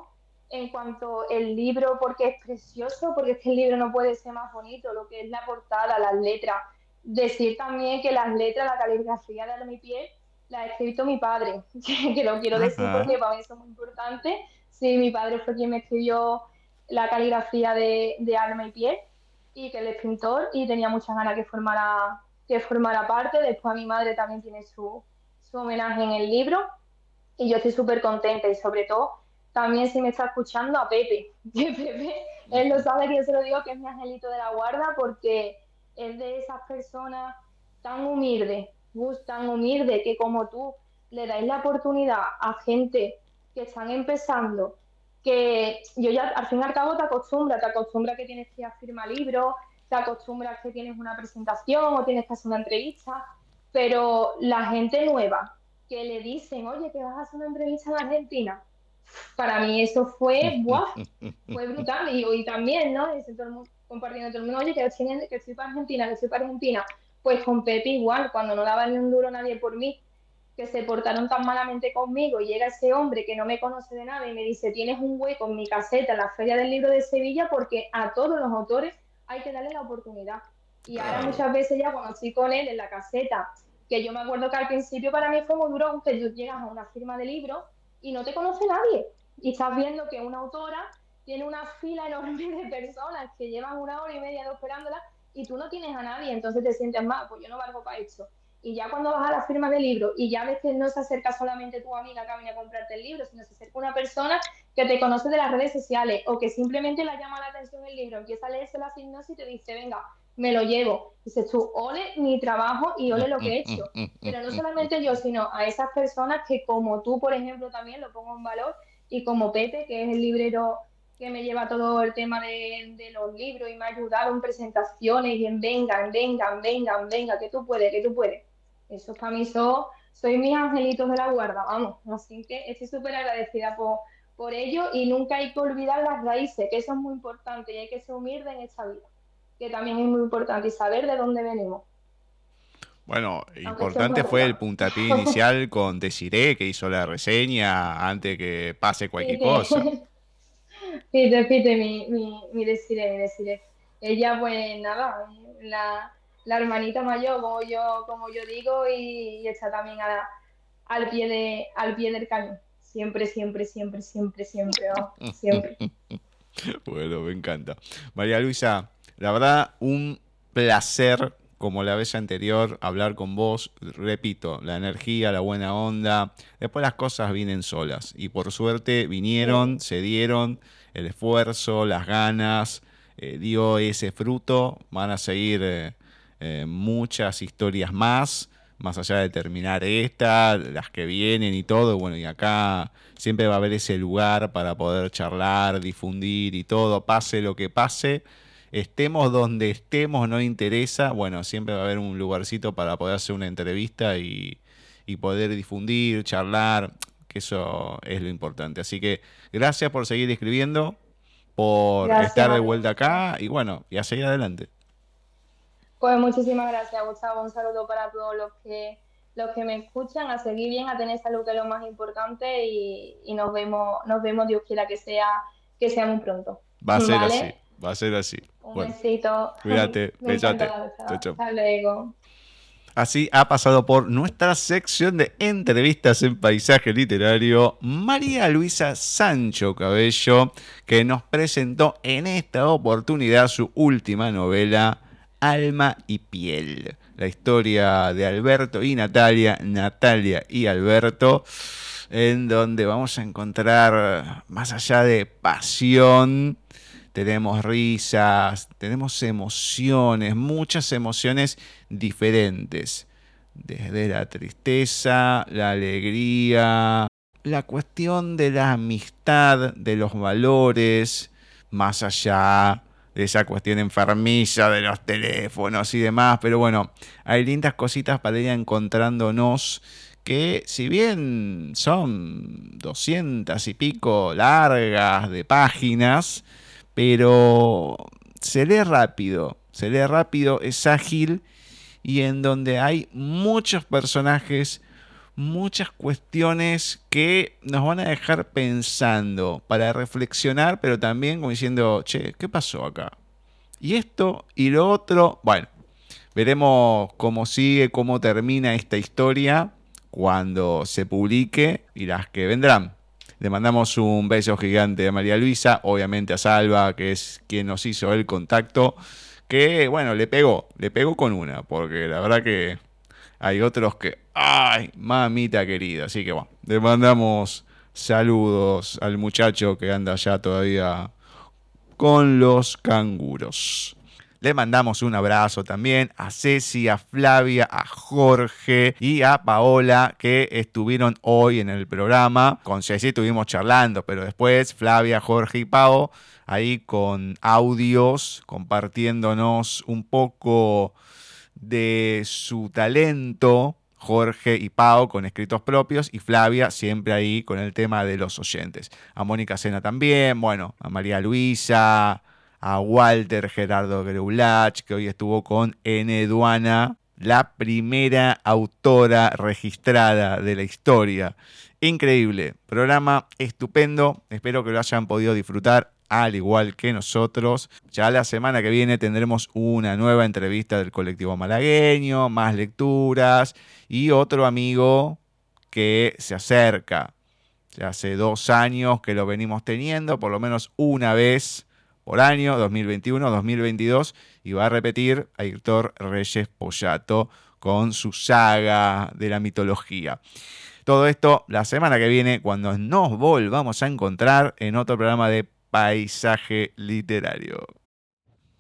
En cuanto el libro, porque es precioso, porque es que el libro no puede ser más bonito, lo que es la portada, las letras. Decir también que las letras, la caligrafía de mi piel, la ha escrito mi padre, que lo quiero decir porque para mí eso es muy importante. Sí, mi padre fue quien me escribió la caligrafía de, de alma y piel y que él es pintor y tenía muchas ganas que formara, que formara parte. Después a mi madre también tiene su, su homenaje en el libro y yo estoy súper contenta y sobre todo también si me está escuchando a Pepe, Pepe, él lo sabe que yo se lo digo que es mi angelito de la guarda porque es de esas personas tan humildes, tan humilde que como tú le dais la oportunidad a gente que están empezando, que yo ya al fin y al cabo te acostumbras, te acostumbras que tienes que firmar libros, te acostumbras que tienes una presentación o tienes que hacer una entrevista, pero la gente nueva que le dicen, oye, que vas a hacer una entrevista en Argentina, para mí eso fue, ¡buah! fue brutal. Y hoy también, ¿no? Dice todo el mundo, compartiendo todo el mundo, oye, que, que estoy para Argentina, que estoy para Argentina. Pues con Pepe igual, cuando no daba ni un duro nadie por mí, que se portaron tan malamente conmigo, y llega ese hombre que no me conoce de nada y me dice, tienes un hueco en mi caseta en la Feria del Libro de Sevilla porque a todos los autores hay que darle la oportunidad. Y ahora muchas veces ya cuando estoy con él en la caseta, que yo me acuerdo que al principio para mí fue muy duro, que tú llegas a una firma de libros y no te conoce nadie. Y estás viendo que una autora tiene una fila enorme de personas que llevan una hora y media esperándola y tú no tienes a nadie, entonces te sientes mal, pues yo no valgo para esto. Y ya cuando vas a la firma del libro y ya ves que no se acerca solamente tu amiga que viene a comprarte el libro, sino se acerca una persona que te conoce de las redes sociales o que simplemente le llama la atención el libro, empieza a leerse la sinopsis y te dice, venga, me lo llevo. Dices tú, ole mi trabajo y ole lo que he hecho. Pero no solamente yo, sino a esas personas que como tú, por ejemplo, también lo pongo en valor y como Pepe, que es el librero que me lleva todo el tema de, los libros y me ha ayudado en presentaciones y en vengan, vengan, vengan, venga, que tú puedes, que tú puedes. Eso para mí son, soy mis angelitos de la guarda, vamos. Así que estoy súper agradecida por, por ello y nunca hay que olvidar las raíces, que eso es muy importante y hay que ser humilde en esta vida, que también es muy importante y saber de dónde venimos. Bueno, importante fue el puntapié inicial con Desiree, que hizo la reseña antes que pase cualquier cosa. Fíjate, fíjate, mi, mi, mi deciré, mi deciré. Ella, pues nada, la, la, hermanita mayor, como yo, como yo digo, y, está también al, pie de, al pie del cañón. Siempre, siempre, siempre, siempre, siempre, siempre. bueno, me encanta. María Luisa, la verdad, un placer como la vez anterior, hablar con vos, repito, la energía, la buena onda, después las cosas vienen solas y por suerte vinieron, se dieron, el esfuerzo, las ganas, eh, dio ese fruto, van a seguir eh, eh, muchas historias más, más allá de terminar esta, las que vienen y todo, bueno, y acá siempre va a haber ese lugar para poder charlar, difundir y todo, pase lo que pase estemos donde estemos, no interesa, bueno, siempre va a haber un lugarcito para poder hacer una entrevista y, poder difundir, charlar, que eso es lo importante. Así que gracias por seguir escribiendo, por estar de vuelta acá y bueno, y a seguir adelante. Pues muchísimas gracias, Gustavo. Un saludo para todos los que los que me escuchan, a seguir bien, a tener salud, que es lo más importante, y, nos vemos, nos vemos, Dios quiera que sea, que sea muy pronto. Va a ser así, va a ser así. Un besito. Cuídate, besate. Hasta luego. Así ha pasado por nuestra sección de entrevistas en paisaje literario María Luisa Sancho Cabello, que nos presentó en esta oportunidad su última novela, Alma y Piel. La historia de Alberto y Natalia, Natalia y Alberto, en donde vamos a encontrar, más allá de pasión, tenemos risas, tenemos emociones, muchas emociones diferentes. Desde la tristeza, la alegría, la cuestión de la amistad, de los valores, más allá de esa cuestión enfermiza de los teléfonos y demás. Pero bueno, hay lindas cositas para ir encontrándonos que si bien son doscientas y pico largas de páginas, pero se lee rápido, se lee rápido, es ágil y en donde hay muchos personajes, muchas cuestiones que nos van a dejar pensando para reflexionar, pero también como diciendo, che, ¿qué pasó acá? Y esto y lo otro, bueno, veremos cómo sigue, cómo termina esta historia cuando se publique y las que vendrán. Le mandamos un beso gigante a María Luisa, obviamente a Salva, que es quien nos hizo el contacto, que bueno, le pegó, le pegó con una, porque la verdad que hay otros que, ay, mamita querida, así que bueno, le mandamos saludos al muchacho que anda allá todavía con los canguros. Le mandamos un abrazo también a Ceci, a Flavia, a Jorge y a Paola que estuvieron hoy en el programa. Con Ceci estuvimos charlando, pero después Flavia, Jorge y Pao ahí con audios compartiéndonos un poco de su talento Jorge y Pau con escritos propios y Flavia siempre ahí con el tema de los oyentes. A Mónica Sena también, bueno, a María Luisa, a Walter Gerardo Greulach, que hoy estuvo con N. Duana, la primera autora registrada de la historia. Increíble, programa estupendo, espero que lo hayan podido disfrutar al igual que nosotros. Ya la semana que viene tendremos una nueva entrevista del colectivo malagueño, más lecturas y otro amigo que se acerca. Ya hace dos años que lo venimos teniendo, por lo menos una vez por año, 2021, 2022, y va a repetir a Héctor Reyes Pollato con su saga de la mitología. Todo esto la semana que viene, cuando nos volvamos a encontrar en otro programa de paisaje literario.